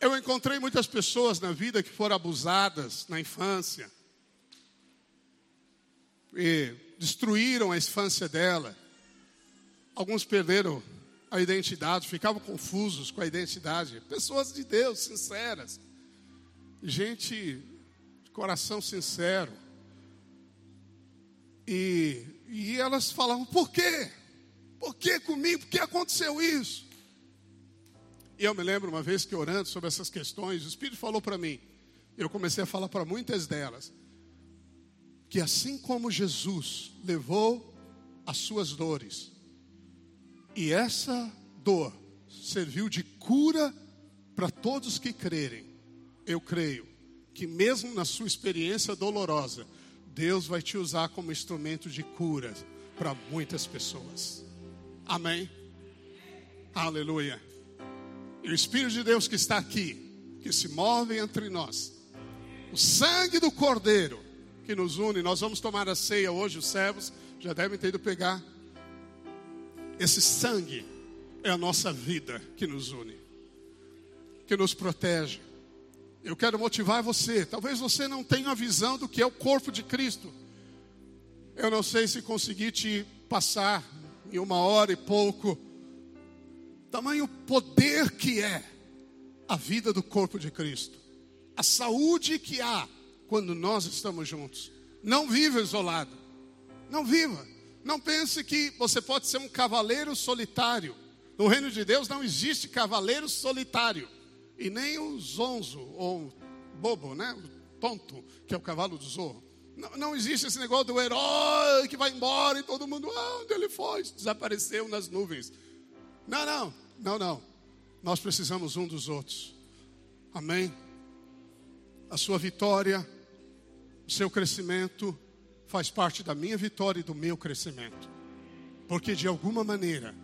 Eu encontrei muitas pessoas na vida que foram abusadas na infância e destruíram a infância dela. Alguns perderam a identidade, ficavam confusos com a identidade. Pessoas de Deus, sinceras. Gente de coração sincero. E, e elas falavam: por quê? Por que comigo? Por que aconteceu isso? E eu me lembro uma vez que orando sobre essas questões, o Espírito falou para mim, eu comecei a falar para muitas delas, que assim como Jesus levou as suas dores, e essa dor serviu de cura para todos que crerem. Eu creio que, mesmo na sua experiência dolorosa, Deus vai te usar como instrumento de cura para muitas pessoas. Amém? Aleluia. E o Espírito de Deus que está aqui, que se move entre nós, o sangue do Cordeiro que nos une, nós vamos tomar a ceia hoje, os servos já devem ter ido pegar esse sangue é a nossa vida que nos une, que nos protege. Eu quero motivar você. Talvez você não tenha a visão do que é o corpo de Cristo. Eu não sei se consegui te passar em uma hora e pouco tamanho poder que é a vida do corpo de Cristo, a saúde que há quando nós estamos juntos. Não viva isolado, não viva. Não pense que você pode ser um cavaleiro solitário. No reino de Deus não existe cavaleiro solitário. E nem o zonzo, ou bobo, né? O tonto, que é o cavalo do zorro. Não, não, existe esse negócio do herói que vai embora e todo mundo, ah, onde ele foi? Desapareceu nas nuvens. Não, não, não, não. Nós precisamos um dos outros. Amém? A sua vitória, o seu crescimento, faz parte da minha vitória e do meu crescimento. Porque de alguma maneira,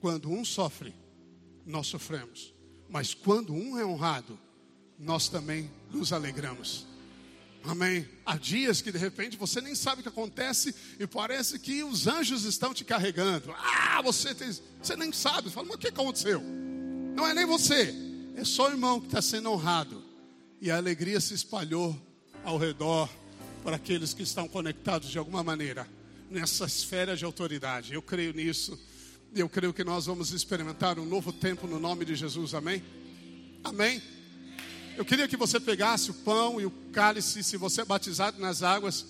quando um sofre, nós sofremos. Mas quando um é honrado, nós também nos alegramos. Amém. Há dias que de repente você nem sabe o que acontece e parece que os anjos estão te carregando. Ah, você tem, você nem sabe. Fala, mas o que aconteceu? Não é nem você, é só o irmão que está sendo honrado. E a alegria se espalhou ao redor para aqueles que estão conectados de alguma maneira nessa esfera de autoridade. Eu creio nisso. Eu creio que nós vamos experimentar um novo tempo no nome de Jesus. Amém? Amém? Eu queria que você pegasse o pão e o cálice, se você é batizado nas águas,